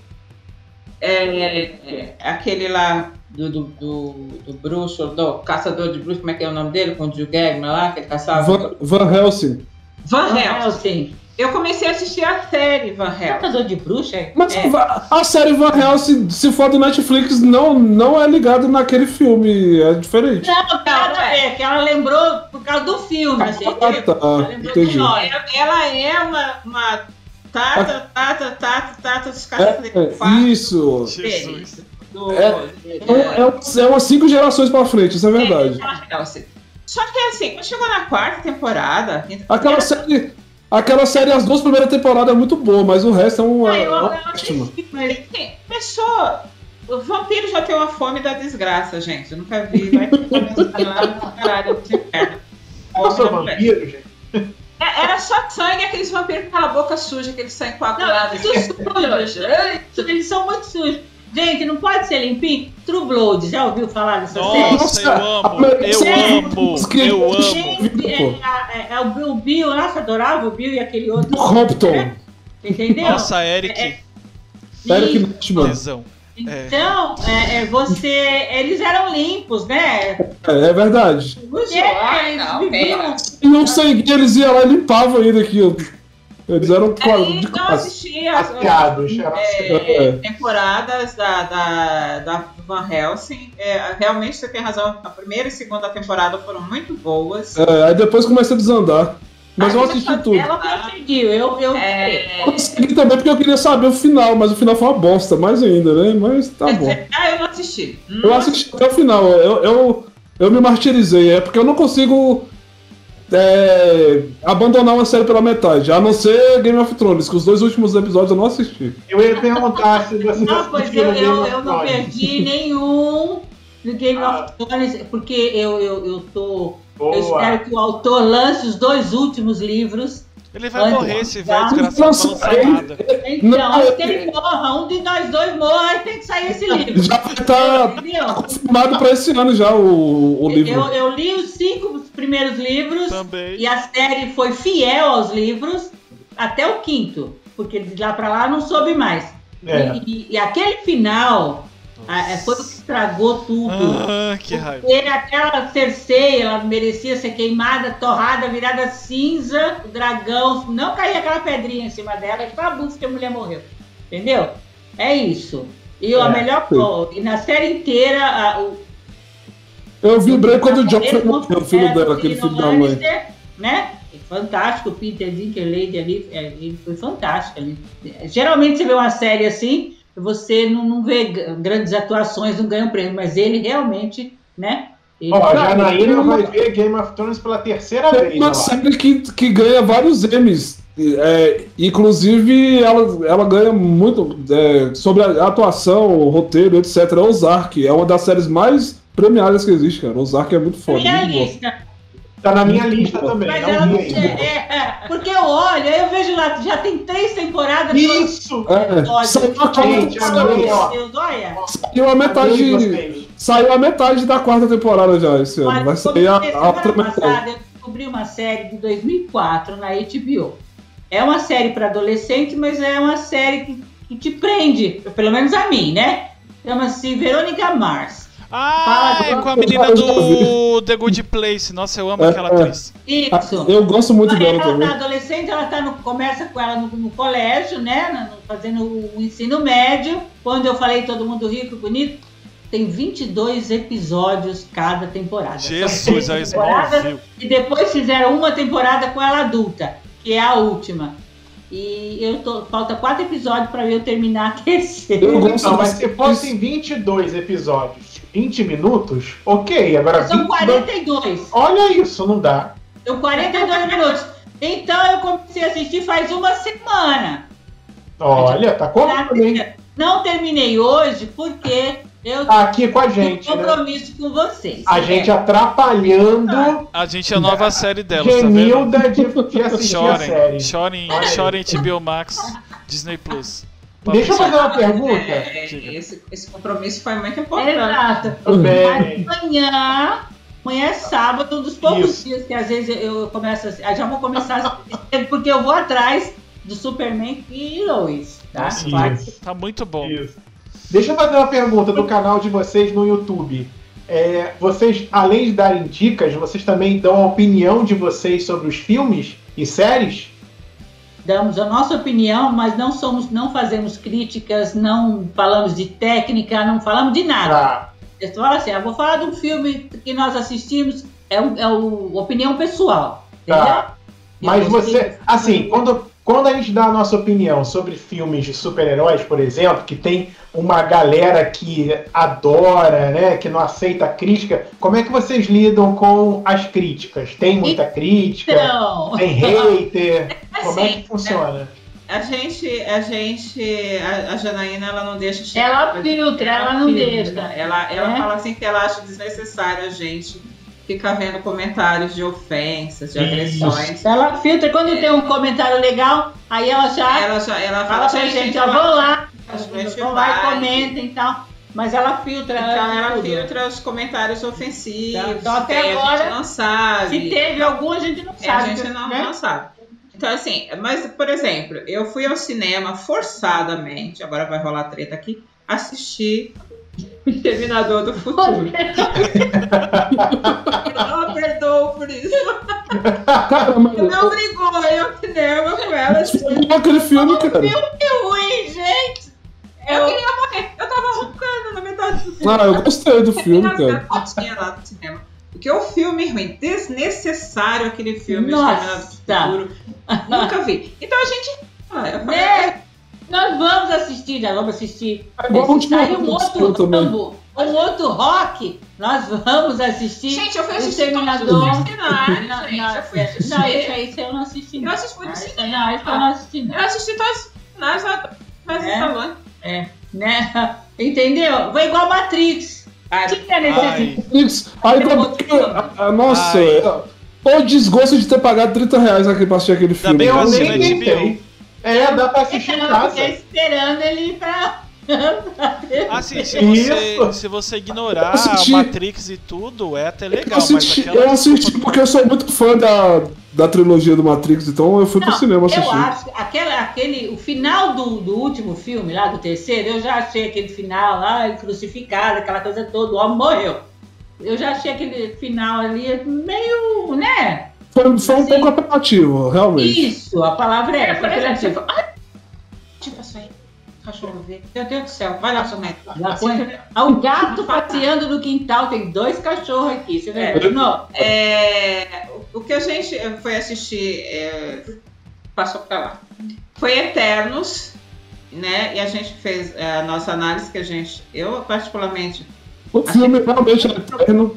É, é aquele lá do, do, do, do bruxo, do caçador de bruxos, como é que é o nome dele? Com o Drew Gagman lá, que ele caçava. Van, Van Helsing. Van Helsing. Eu comecei a assistir a série Van Helsing. Caçador de bruxa? é? Mas é. a série Van Helsing, se for do Netflix, não, não é ligado naquele filme. É diferente. Não, nada não a é. ver, que ela lembrou por causa do filme, assim. Ah, tipo, tá. ela Entendi. nome. ela, ela é uma, uma tata, tata, tata, tata dos É, caçadores é, isso. Jesus. do, É, É, um- é, um- é umas cinco gerações pra frente, isso é verdade. Van Helsing. Só que assim, quando chegou na quarta temporada, Aquela série, aquela série, as duas primeiras temporadas é muito boa, mas o resto é um. Ah, É, eu- é eu uma assisti, mas Assim, pessoa. O vampiro já tem uma fome da desgraça, gente. Eu nunca vi. Vai no caralho. Eu da mulher. vampiro, gente. É, Era só sangue, aqueles vampiros com aquela boca suja, aquele sangue coagulado. Não, sujo. Eles são muito sujos. Gente, não pode ser limpinho? True Blood, já ouviu falar dessa série? Nossa, eu amo, eu amo, eu amo. Gente, é, é- é o Bill, Bill, nossa, adorava o Bill e aquele outro. Compton. Entendeu? Nossa, Eric, É, Eric E- Nutman. tesão. É. Então, é, é, você. Eles eram limpos, né? É, é verdade. Ai, eles não. E um sangue, eles iam lá e limpavam ainda aqui. Eles eram não quase. assisti as, eram é, É. temporadas da, da, da Van Helsing. É, realmente você tem razão. A primeira e segunda temporada foram muito boas. É, aí depois começa a desandar. Mas eu Aí assisti tudo. Ela conseguiu, eu. eu É, Eu consegui também porque eu queria saber o final, mas o final foi uma bosta, mais ainda, né? Mas tá bom. ah, eu não assisti. Eu assisti até o final, eu, eu, eu me martirizei, é porque eu não consigo é, abandonar uma série pela metade, a não ser Game of Thrones, que os dois últimos episódios eu não assisti. Eu ia perguntar se você Não, pois eu, eu, eu não perdi nenhum do Game Ah. of Thrones, porque eu, eu, eu tô. Boa. Eu espero que o autor lance os dois últimos livros. Ele vai Olha, morrer, esse velho desgraçado não lançar nada. Então, Não, que ele morra, um de nós dois morra, tem que sair esse livro. Já estar Entendeu? confirmado pra esse ano já o, o livro. Eu, eu li os cinco primeiros livros Também. e a série foi fiel aos livros até o quinto, porque de lá pra lá não soube mais. É. E, e- e aquele final a- é, foi o que estragou tudo. Ah, que raiva. Porque aquela Cersei, ela merecia ser queimada, torrada, virada cinza, o dragão, não caía aquela pedrinha em cima dela, e acabou que a mulher morreu. Entendeu? É isso. E a É. melhor coisa, e na série inteira, a- o, Eu vibrei quando o Ele morreu, o filho dela, aquele filho da mãe. Né? Fantástico, o Peter Dinklage ali, é, ele foi fantástico. ali. Geralmente você vê uma série assim, você não, não vê grandes atuações, não ganha um prêmio, mas ele realmente, né? Ele, Ó, a Cara, Janaína uma- vai ver Game of Thrones pela terceira É vez. uma série que, que ganha vários Emmys. É, inclusive, ela, ela ganha muito é, sobre a atuação, o roteiro, etc. Ozark é uma das séries mais premiadas que existe, cara. Ozark é muito foda. minha muito bom. lista. Tá na minha lista também. Mas não ela não é, é, porque eu olho, eu vejo lá, já tem três temporadas. Isso! É, saiu a metade. Saiu a metade da quarta temporada já esse ano. Vai Mas, sair a, a outra semana metade. passada eu descobri uma série de 2004 na HBO. É uma série para adolescente, mas é uma série que, que te prende, pelo menos a mim, né? Chama-se Verônica Mars. Ah, Fala, é com a menina do The Good Place. Nossa, eu amo É, aquela é. atriz. Isso. Eu gosto muito dela ela também. tá adolescente, ela tá no, começa com ela no, no colégio, né? no- fazendo o ensino médio. Quando eu falei todo mundo rico, bonito, tem 22 episódios cada temporada. Jesus, temporadas. Smallville. E depois fizeram uma temporada com ela adulta, que é a última. E eu tô, falta quatro episódios para eu terminar a terceira. Eu gosto Não, mas se fossem 22 episódios, 20 minutos, ok. Agora São 22... 42. Olha isso, não dá. São 42 minutos. Então eu comecei a assistir faz uma semana. Olha, tá comigo, hein? Não terminei hoje porque eu Tá aqui com a tenho gente, né? compromisso com vocês. A gente atrapalhando A gente é a nova série dela, tá vendo? Genilda de, de assistir a série. Chorem, chorem, chorem HBO Max, Disney Plus. Deixa eu fazer uma pergunta. É, Diga. esse, esse compromisso foi muito importante. Exato. Amanhã, amanhã é sábado, um dos poucos Isso. dias que às vezes eu, começo a, eu já vou começar porque eu vou atrás do Superman e Lois, tá? Tá muito bom. Isso. Deixa eu fazer uma pergunta do canal de vocês no YouTube. É, vocês, além de darem dicas, vocês também dão a opinião de vocês sobre os filmes e séries? Damos a nossa opinião, mas não somos, não fazemos críticas, não falamos de técnica, não falamos de nada. Tá. Eu falo assim, eu vou falar de um filme que nós assistimos, é, um, é o, opinião pessoal, entendeu? Tá. Mas você, assim, quando, quando a gente dá a nossa opinião sobre filmes de super-heróis, por exemplo, que tem uma galera que adora, né, que não aceita a crítica, como é que vocês lidam com as críticas? Tem muita crítica? Então, Tem hater? Como é que funciona? A gente, a gente, a, a Janaína, ela não deixa chegar. ela filtra, ela não filtra. deixa. Ela, ela É. fala assim que ela acha desnecessário a gente ficar vendo comentários de ofensas, de Isso. agressões. Ela filtra, quando tem um comentário legal, aí ela já Ela já, ela fala fala pra gente, ó, vão lá, a gente vão lá e vai. comentem e tal. Mas ela filtra. Então ela tudo. filtra os comentários ofensivos. Então, até tem, a agora, gente não sabe. Se teve algum, a gente não É, sabe. a gente não, né? não sabe. Então, assim, mas, por exemplo, eu fui ao cinema forçadamente, agora vai rolar treta aqui, assistir Terminador do Futuro. Eu não perdoo por isso. Cara, mas. Obrigou a ir ao cinema com ela. assim. Olha aquele filme, cara. Que ruim, gente! Eu queria morrer. Eu tava roncando na metade do filme. Ah, eu gostei do filme, cara. Eu tinha lá no cinema. Porque o filme é ruim, desnecessário aquele filme Nossa. Exterminador do Futuro. Nunca vi. Então a gente. Ah, eu falei, Né? Nós vamos assistir, já vamos assistir. É o último Saiu um outro também. Rambo, um outro rock, nós vamos assistir. Gente, eu fui O assistir todos os mercenários, Não, gente. não, Eu fui é, assistir. não, esse aí esse eu não assisti. Eu não. assisti muito Ah, esse- cinema. Não, esse eu não assisti. não. Eu assisti todos os lá, mas É. Stallone. Né? Entendeu? Foi igual Matrix. Tinha necessidade. Ai, Isso. Aí quando. ah, ah, Nossa, Ai. é- o desgosto de ter pagado 30 reais aqui pra assistir aquele filme. que Eu assinei tentei. É, dá pra assistir em Eu casa. fiquei esperando ele ir pra. Assim, se você, Isso. se você ignorar Eu assisti. a Matrix e tudo, é até Eu legal, mas assisti, aquela. eu assisti porque eu sou muito fã da, da trilogia do Matrix, então eu fui pro Não, cinema assistir. Eu acho que aquela, aquele, o final do, do último filme, lá do terceiro, eu já achei aquele final lá, crucificado, aquela coisa toda, o homem morreu. Eu já achei aquele final ali meio, né? Foi, foi um pouco apelativo, realmente. Isso, a palavra é É, essa. apelativo. fala, "Ai, tipo aí. Cachorro vê. Meu Deus do céu, vai lá, seu médico. Já Assim, Ah, O gato passeando no quintal, tem dois cachorros aqui, você É. vê? Não, É, o- o que a gente foi assistir é, passou pra lá. Foi Eternos, né? E a gente fez é, a nossa análise que a gente, eu particularmente, O filme realmente é eterno.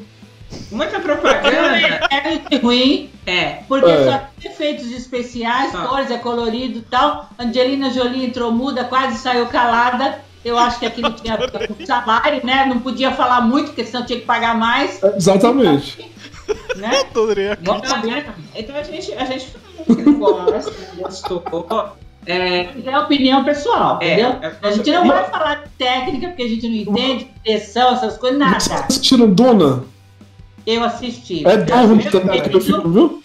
Muita propaganda. é muito ruim, é, porque É. só tem efeitos especiais, Só. cores, é colorido e tal. Angelina Jolie entrou muda, quase saiu calada. Eu acho que aqui não tinha salário, né? Não podia falar muito, porque senão tinha que pagar mais, Exatamente. né? Adorei a Vamos saber. então a gente, a gente não gosta, gostou. É, É opinião pessoal, é, entendeu? é, A gente não vai falar de técnica, porque a gente não entende, pressão, essas coisas, Vocês nada. assistiram Duna? Eu assisti. É Duna Eu também aquele filme, viu?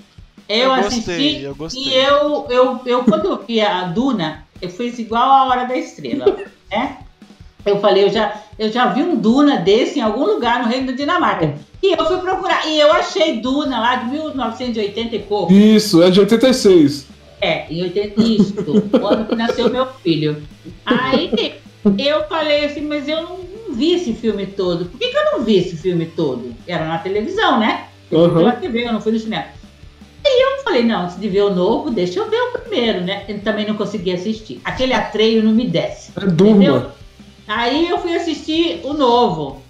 Eu, Eu assisti gostei, eu gostei. e eu, eu, eu, quando eu vi a Duna, eu fiz igual a Hora da Estrela, né? Eu falei, eu já, eu já vi um Duna desse em algum lugar no Reino da Dinamarca. E eu fui procurar, e eu achei Duna lá de 1980 e pouco. Isso, é de 86. É, em 80, isso, o ano que nasceu meu filho. Aí eu falei assim, mas eu não, não vi esse filme todo. Por que, que eu não vi esse filme todo? Era na televisão, né? Eu fui pela. TV, eu não fui no cinema. Aí eu falei, não, antes de ver o novo, deixa eu ver o primeiro, né? Eu também não consegui assistir. Aquele atreio não me desce. É Duna. Aí eu fui assistir o novo.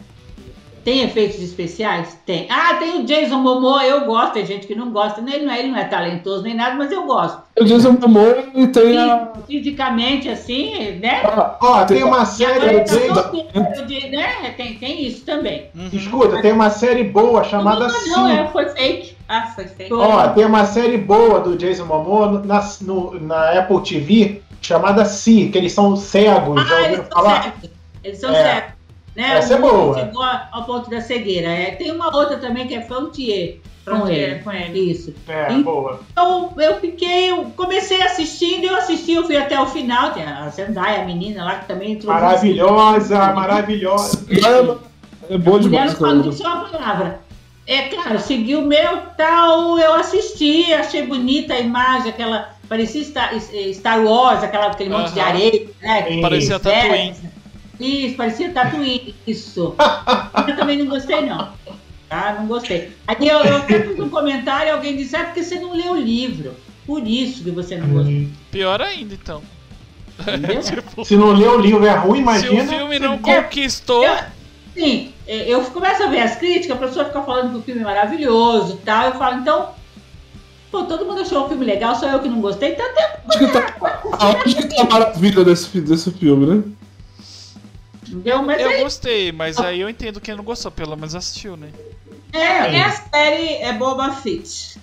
Tem efeitos especiais? Tem. Ah, tem o Jason Momoa, eu gosto, tem gente que não gosta. Ele não é, ele não é talentoso nem nada, mas eu gosto. O Jason Momoa e tem a. Fisicamente, assim, né? Ah, Ó, tem uma série. ele tá de- né? Tem, tem isso também. Uhum. Escuta, tem uma série boa chamada não, não, Sim. é, foi fake. ah, foi. Foi. Ó, tem uma série boa do Jason Momoa na, no- na Apple TV chamada Si, que eles são cegos, já Ah, ouviram são falar? cegos. Eles são É. cegos. Né? Essa é Um boa. Chegou ao ponto da cegueira. É, tem uma outra também que é Frontier. Com Frontier, ele. com ele. Isso. É, Sim. boa. Então eu fiquei, eu comecei assistindo, eu assisti, eu fui até o final. Tem a Zendaya, a menina lá que também entrou. Maravilhosa, maravilhosa. É, é boa Mulher não cara. nem só uma palavra. É claro, segui o meu tal, eu assisti, achei bonita a imagem, aquela. Parecia Star, Star Wars, aquela, aquele monte de areia, né? Parecia É, Tatooine. Isso, parecia Tatooine, isso. eu também não gostei, não. Tá? Não gostei. Aí eu, eu até fiz um comentário e alguém disse, ah, porque você não leu o livro. Por isso que você não gostou. Pior ainda, então. Tipo, Se não ler o livro é ruim, se imagina. o filme não É. conquistou. Eu- Sim, é, eu começo a ver as críticas, a pessoa fica falando que o filme é maravilhoso e tal. Eu falo, então, pô, todo mundo achou o filme legal, só eu que não gostei, tá até. Acho que tá, acho que tá a maravilha desse, desse filme, né? Entendeu? Mas Eu aí, gostei, mas aí eu entendo quem não gostou, pelo menos assistiu, né? é, E a série é Boba Fett.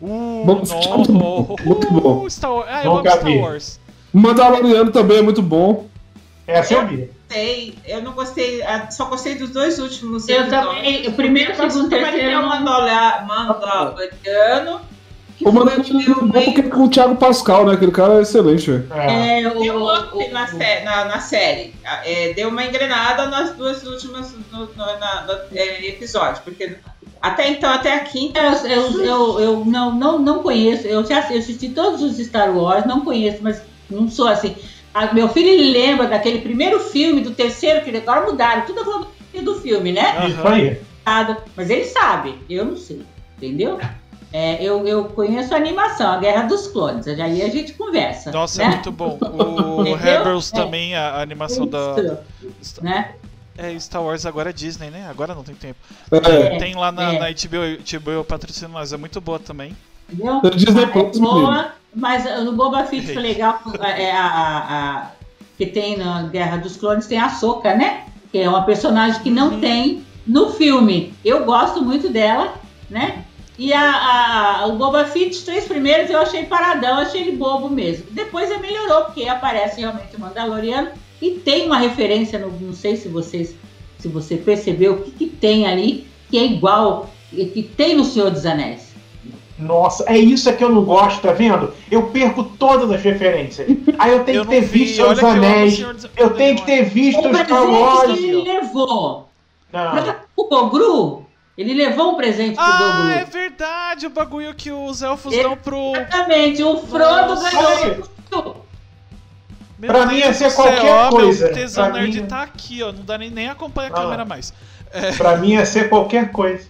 Uh, Vamos não, assistir, muito bom, muito bom. Uh, Star Wars. Ah, eu amo Nunca Star vi. Wars. Mandaloriano também é muito bom. Essa eu vi. Sei, eu não gostei, ah, só gostei dos dois últimos eu também. O primeiro, segundo, terceiro. eu Mandaloriano, que O é filme- porque é com o Thiago Pascal, né? Aquele cara é excelente, velho. É. É, o, Deu o- up na, sé- na, na série. É, deu uma engrenada nas duas últimas no, no- na- no, é, episódios. Porque até então, até a quinta. Eu, eu, eu, eu não, não, não conheço, eu já eu assisti todos os Star Wars, não conheço, mas não sou assim. Ah, meu filho ele lembra daquele primeiro filme, do terceiro, que agora mudaram, tudo a cronologia do filme, né? Isso aí. Mas ele sabe, eu não sei, entendeu? É, eu, eu conheço a animação, a Guerra dos Clones, aí a gente conversa. Nossa, né? é muito bom. O? Rebels É. também, a a animação da. Isso, né? É, Star Wars agora é Disney, né? Agora não tem tempo. É. Tem lá na, é. na HBO, HBO patrocina nós, é muito boa também. Entendeu? É Disney Ah, Plus, é boa, mas no Boba Fett foi legal, é a, a- a- que tem na Guerra dos Clones, tem a Soca, né? Que é uma personagem que não tem no filme. Eu gosto muito dela, né? E a, a- o Boba Fett, os três primeiros eu achei paradão, achei ele bobo mesmo. Depois ele melhorou, porque aparece realmente o Mandaloriano E tem uma referência, no- não sei se vocês se você percebeu, o que, que tem ali que é igual, que tem no Senhor dos Anéis. Nossa, é isso é que eu não gosto, tá vendo? Eu perco todas as referências. Aí eu tenho Eu que ter vi, visto Senhor dos eu Anéis. Eu tenho que ter visto O Star Wars. que ele levou Não. pra o Gogru, ele levou um presente pro Ah, Gogru. é verdade, o bagulho que os elfos Ele- dão pro. Exatamente, o Frodo Nossa. ganhou. Meu Pra mim ia ser céu, qualquer ó, coisa. Meu tesão Pra nerd mim- tá aqui, ó. Não dá nem, nem acompanha a Ah. câmera mais. Pra mim ia ser qualquer coisa.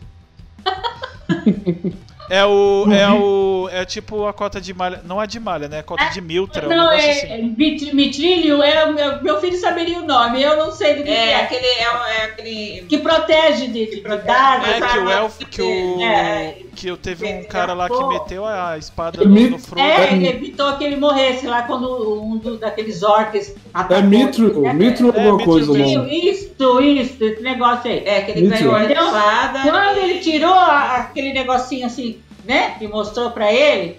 É o. É o. É tipo a cota de malha. Não é de malha, né? É a cota de Miltra, um Não, negócio é, assim. é Mitrílio, é, meu, meu filho saberia o nome, eu não sei do que É, é. aquele. É, é aquele. Que protege de, de protege. dados. É que o elfo. Que o. É. Que eu teve um É, cara lá que meteu a espada no, Mi- no Frodo. É, ele evitou que ele morresse lá quando um do- daqueles orcs atacou. É Mitro, É, Mitro É, alguma Mitro coisa, não. Isso, isso, esse negócio aí. É, que ele ganhou a espada. Quando ele tirou a- aquele negocinho assim, né? Que mostrou pra ele.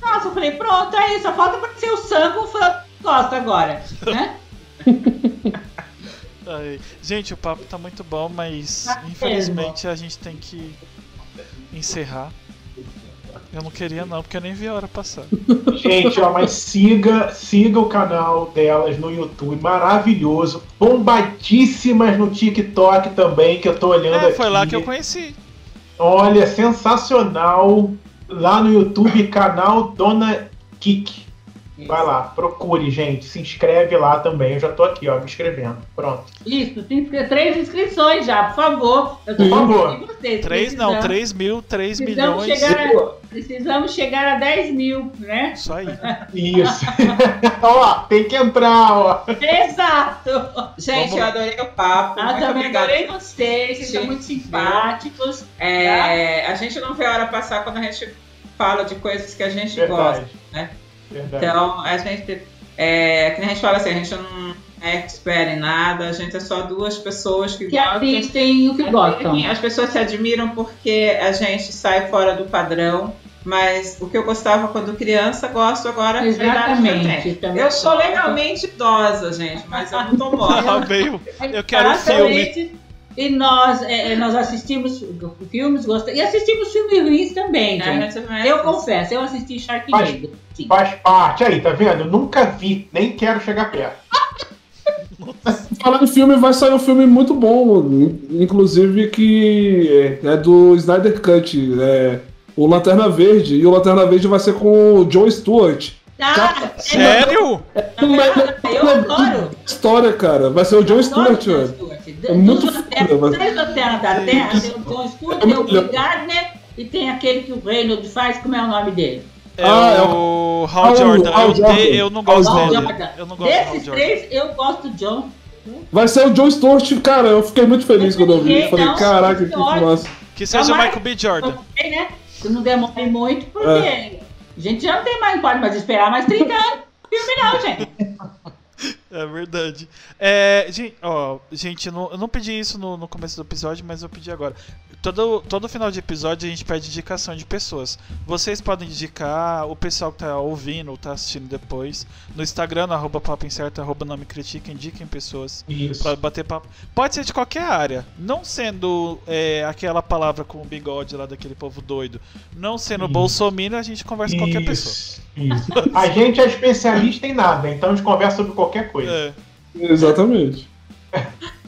Nossa, eu falei, pronto, aí, só falta aparecer o Sam com o Frodo Costa agora, né? Ai, Gente, o papo tá muito bom, mas Tá infelizmente a gente tem que encerrar. Eu não queria não, porque eu nem vi a hora passar. Gente, ó, mas siga, siga o canal delas no YouTube, maravilhoso. Bombadíssimas no TikTok também, que eu tô olhando É, aqui. foi lá que eu conheci. Olha, sensacional. Lá no YouTube, canal Dona Kik. Vai lá, procure, gente. Se inscreve lá também. Eu já tô aqui, ó, me inscrevendo. Pronto. Isso, tem que ter três inscrições já, por favor. Eu tô Por favor. de vocês. Três não, 3 mil, 3 Precisamos milhões. chegar, a, precisamos chegar a 10 mil, né? Isso aí. Isso. ó, tem que entrar, ó. Exato! Gente, Vamos- eu adorei o papo. Ah, muito também obrigada. adorei vocês, vocês são Sim. muito simpáticos. É, a gente não vê a hora passar quando a gente fala de coisas que a gente Verdade. gosta. né? Verdade. Então, a gente. É, que a gente fala assim, a gente não é expert em nada, a gente é só duas pessoas que, Que gostam. assistem o que gostam. As pessoas se admiram porque a gente sai fora do padrão. Mas o que eu gostava quando criança, gosto agora eu Exatamente, tenho. também Eu sou legalmente idosa, gente, mas eu não tô morta. Ah, veio. Eu quero filme. E nós, é, é, nós assistimos filmes, gostamos. E assistimos filmes ruins também, gente. Gente merece Eu confesso, eu assisti Sharknado. Sim. Faz parte. Aí, tá vendo? Nunca vi, nem quero chegar perto. Falando em filme, vai sair um filme muito bom, in- inclusive que é é do Snyder Cut, é o Lanterna Verde, e o Lanterna Verde vai ser com o Joe Stewart. Ah, Sério? eu adoro. História, cara, vai ser o Adoro Stewart, o John velho. Stewart. É muito foda, mas- Três Lanternas da Terra, tem o John Stewart, tem o Bill Gardner e tem aquele que o Reynolds faz, como é o nome dele? É Ah, é o Hal Jordan. Eu, Jordan. te- eu não gosto Hal dele. Jordan. Eu não gosto Desses três, eu gosto do John. Vai ser o Joe Stewart, cara, eu fiquei muito feliz quando eu vi. Falei, não, caraca, que massa. Que seja o Michael B. Jordan. Né? Se não demore muito, porque É. a gente já não tem mais, não pode mais esperar mais 30 anos. Filme não, gente. É verdade. É, gente, ó, gente, eu não, eu não pedi isso no, no começo do episódio, mas eu pedi agora. Todo, todo final de episódio a gente pede indicação de pessoas. Vocês podem indicar, o pessoal que tá ouvindo ou tá assistindo depois, no Instagram, no arroba papo incerto, arroba não me critica, indiquem pessoas Isso. pra bater papo. Pode ser de qualquer área, não sendo é, aquela palavra com o bigode lá daquele povo doido. Não sendo Isso. Bolsominion, a gente conversa com qualquer pessoa. Isso, isso. A gente é especialista em nada, então a gente conversa sobre qualquer coisa. É. Exatamente.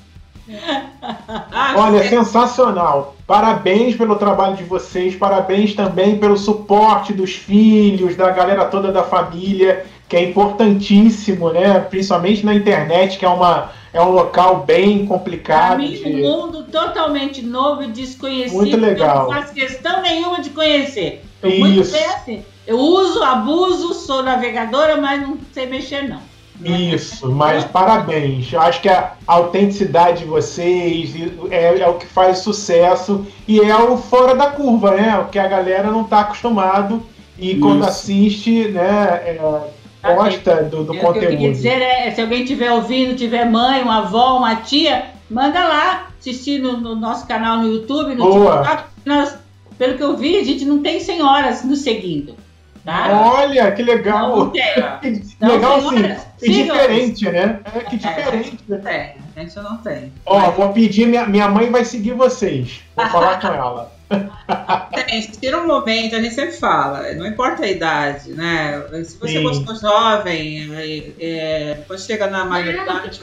Olha, sensacional. Parabéns pelo trabalho de vocês, parabéns também pelo suporte dos filhos, da galera toda da família, que é importantíssimo, né? Principalmente na internet, que é, uma, é um local bem complicado. mim, de- um mundo totalmente novo e desconhecido. Muito legal. que Eu não faço questão nenhuma de conhecer. Tô muito bem assim. Eu uso, abuso, sou navegadora, mas não sei mexer, não. Isso, mas parabéns. Eu acho que a autenticidade de vocês é, é o que faz sucesso e é o fora da curva, né? O que a galera não está acostumado e quando Isso. assiste, né, é, gosta do, do É, o que eu queria conteúdo. dizer é, se alguém estiver ouvindo, tiver mãe, uma avó, uma tia, manda lá assistir no, no nosso canal no YouTube, no Boa. TikTok. Nós, pelo que eu vi, a gente não tem senhoras nos seguindo. Tá? Olha, que Não legal! Que Não, legal assim. Que Sigam diferente, né? É que diferente. Não tem, a gente não tem. Ó, vou pedir, minha, minha mãe vai seguir vocês. Vou falar com ela. Tem, tira um momento, a gente sempre fala, não importa a idade, né? Se você Sim. gostou jovem, é, é, depois chega na maioridade.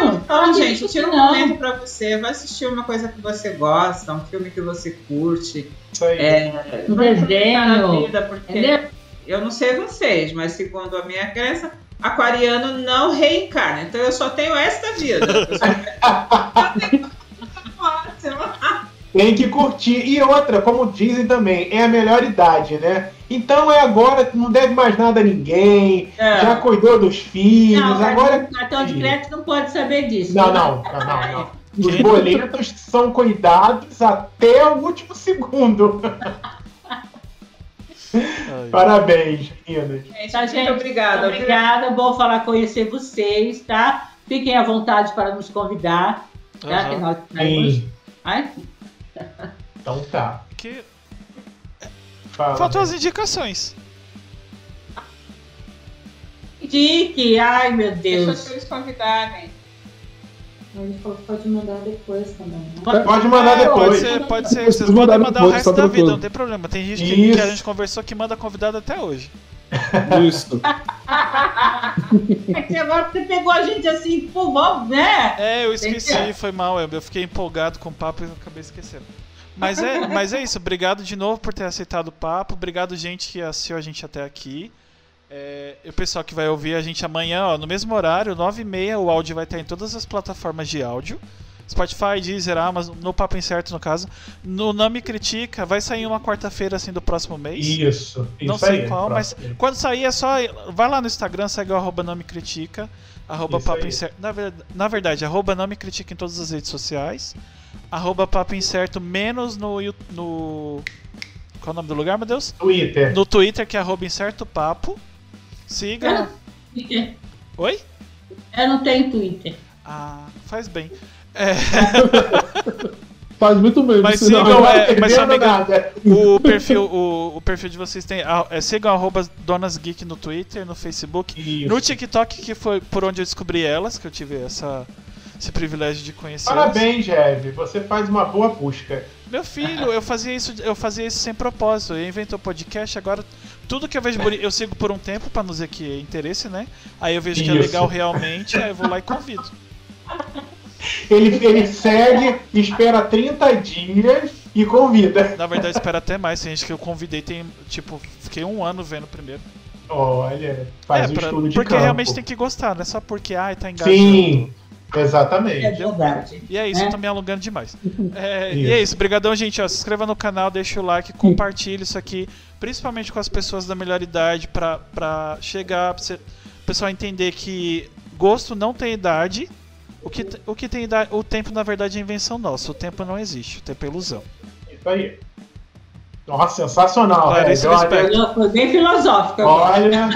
Não, Então, gente, tira um não. momento pra você, vai assistir uma coisa que você gosta, um filme que você curte. Isso aí. É, Um desenho, vida, porque Entendeu? Eu não sei vocês, mas segundo a minha crença, aquariano não reencarna. Então eu só tenho esta vida. Tem que curtir. E outra, como dizem também, é a melhor idade, né? Então é agora, não deve mais nada a ninguém, É. já cuidou dos filhos, Não, agora. cartão, cartão de crédito não pode saber disso. Não, não, não, não, não. Os boletos são cuidados até o último segundo. Ai. Parabéns, meninas. Gente, Tá, muito gente? obrigada. Obrigada, bom falar, conhecer vocês, tá? Fiquem à vontade para nos convidar, tá? Aham. Que nós estaremos- Sim. Ai, Então tá. Que... Fala. Faltam as indicações. Dique, ai meu Deixa Deus. eles falou que pode mandar depois também. né? Pode mandar É, depois. Pode ser, pode ser. Vocês podem mandaram mandar o depois, resto da vida, não tem problema. Tem gente que, que a gente conversou que manda convidado até hoje. Isso. É que agora você pegou a gente assim, pô, né? É, eu esqueci, foi mal. Eu eu fiquei empolgado com o papo e acabei esquecendo. Mas é, mas é isso. Obrigado de novo por ter aceitado o papo. Obrigado, gente, que assistiu a gente até aqui. É, e o pessoal que vai ouvir a gente amanhã, ó, no mesmo horário, 9h30, o áudio vai estar em todas as plataformas de áudio. Spotify, Deezer, Amazon, no Papo Incerto, no caso. No Não Me Critica, vai sair uma quarta-feira, assim, do próximo mês. Isso. Não isso sei aí, qual, mas próximo. quando sair é só. Vai lá no Instagram, segue o arroba não me critica. Arroba Isso papo aí. incerto. Na, na verdade, arroba não me critica em todas as redes sociais. Arroba papo incerto, menos no, no. Qual é o nome do lugar, meu Deus? Twitter. No Twitter, que é arroba incerto papo. Siga. Oi? Eu não tenho Twitter. Ah, faz bem. É, Faz muito bem. Mas sigam, Não é, mas se não nada. o, perfil, o, o perfil de vocês tem. ah, É, sigam arroba Donas Geek no Twitter, no Facebook. Isso. No TikTok, que foi por onde eu descobri elas, que eu tive essa, esse privilégio de conhecer. Parabéns, Jev. Você faz uma boa busca. Meu filho, eu fazia isso, eu fazia isso sem propósito. Eu inventou podcast, agora tudo que eu vejo bonito, eu sigo por um tempo pra não dizer que é interesse, né? Aí eu vejo que é Isso. legal realmente, aí eu vou lá e convido. Ele, ele segue, espera 30 dias e convida. Na verdade, espera até mais. Tem gente que eu convidei, tem, tipo, fiquei um ano vendo primeiro. Olha, faz é, o pra- estudo de porque campo. realmente tem que gostar, não é só porque, ai, tá engajando. Sim, É exatamente. verdade. E é isso, É. eu tô me alongando demais. É, Isso. E é isso, brigadão, gente. Ó, se inscreva no canal, deixa o like, compartilhe isso aqui, principalmente com as pessoas da melhor idade, pra, pra chegar, pra o pessoal entender que gosto não tem idade. O que, o que tem idade, o tempo na verdade é invenção nossa. O tempo não existe, o tempo é ilusão. Isso aí. Nossa, sensacional. Clarice Jev. Olha, Lispector. Foi bem filosófica. olha.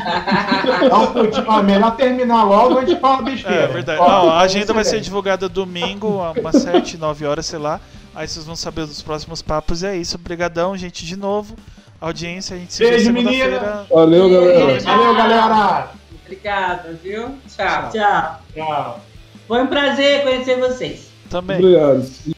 não podia, ó, melhor terminar logo antes de falar besteira. É verdade. Ó, Ó, a agenda vai ser divulgada domingo, umas 7, 9 horas, sei lá. Aí vocês vão saber dos próximos papos. E é isso. Obrigadão, gente, de novo. Audiência, a gente se vê Beijo, segunda-feira. Valeu, galera. Valeu, galera. Obrigada, viu? Tchau. Tchau. Tchau. Foi um prazer conhecer vocês. Também. Obrigado.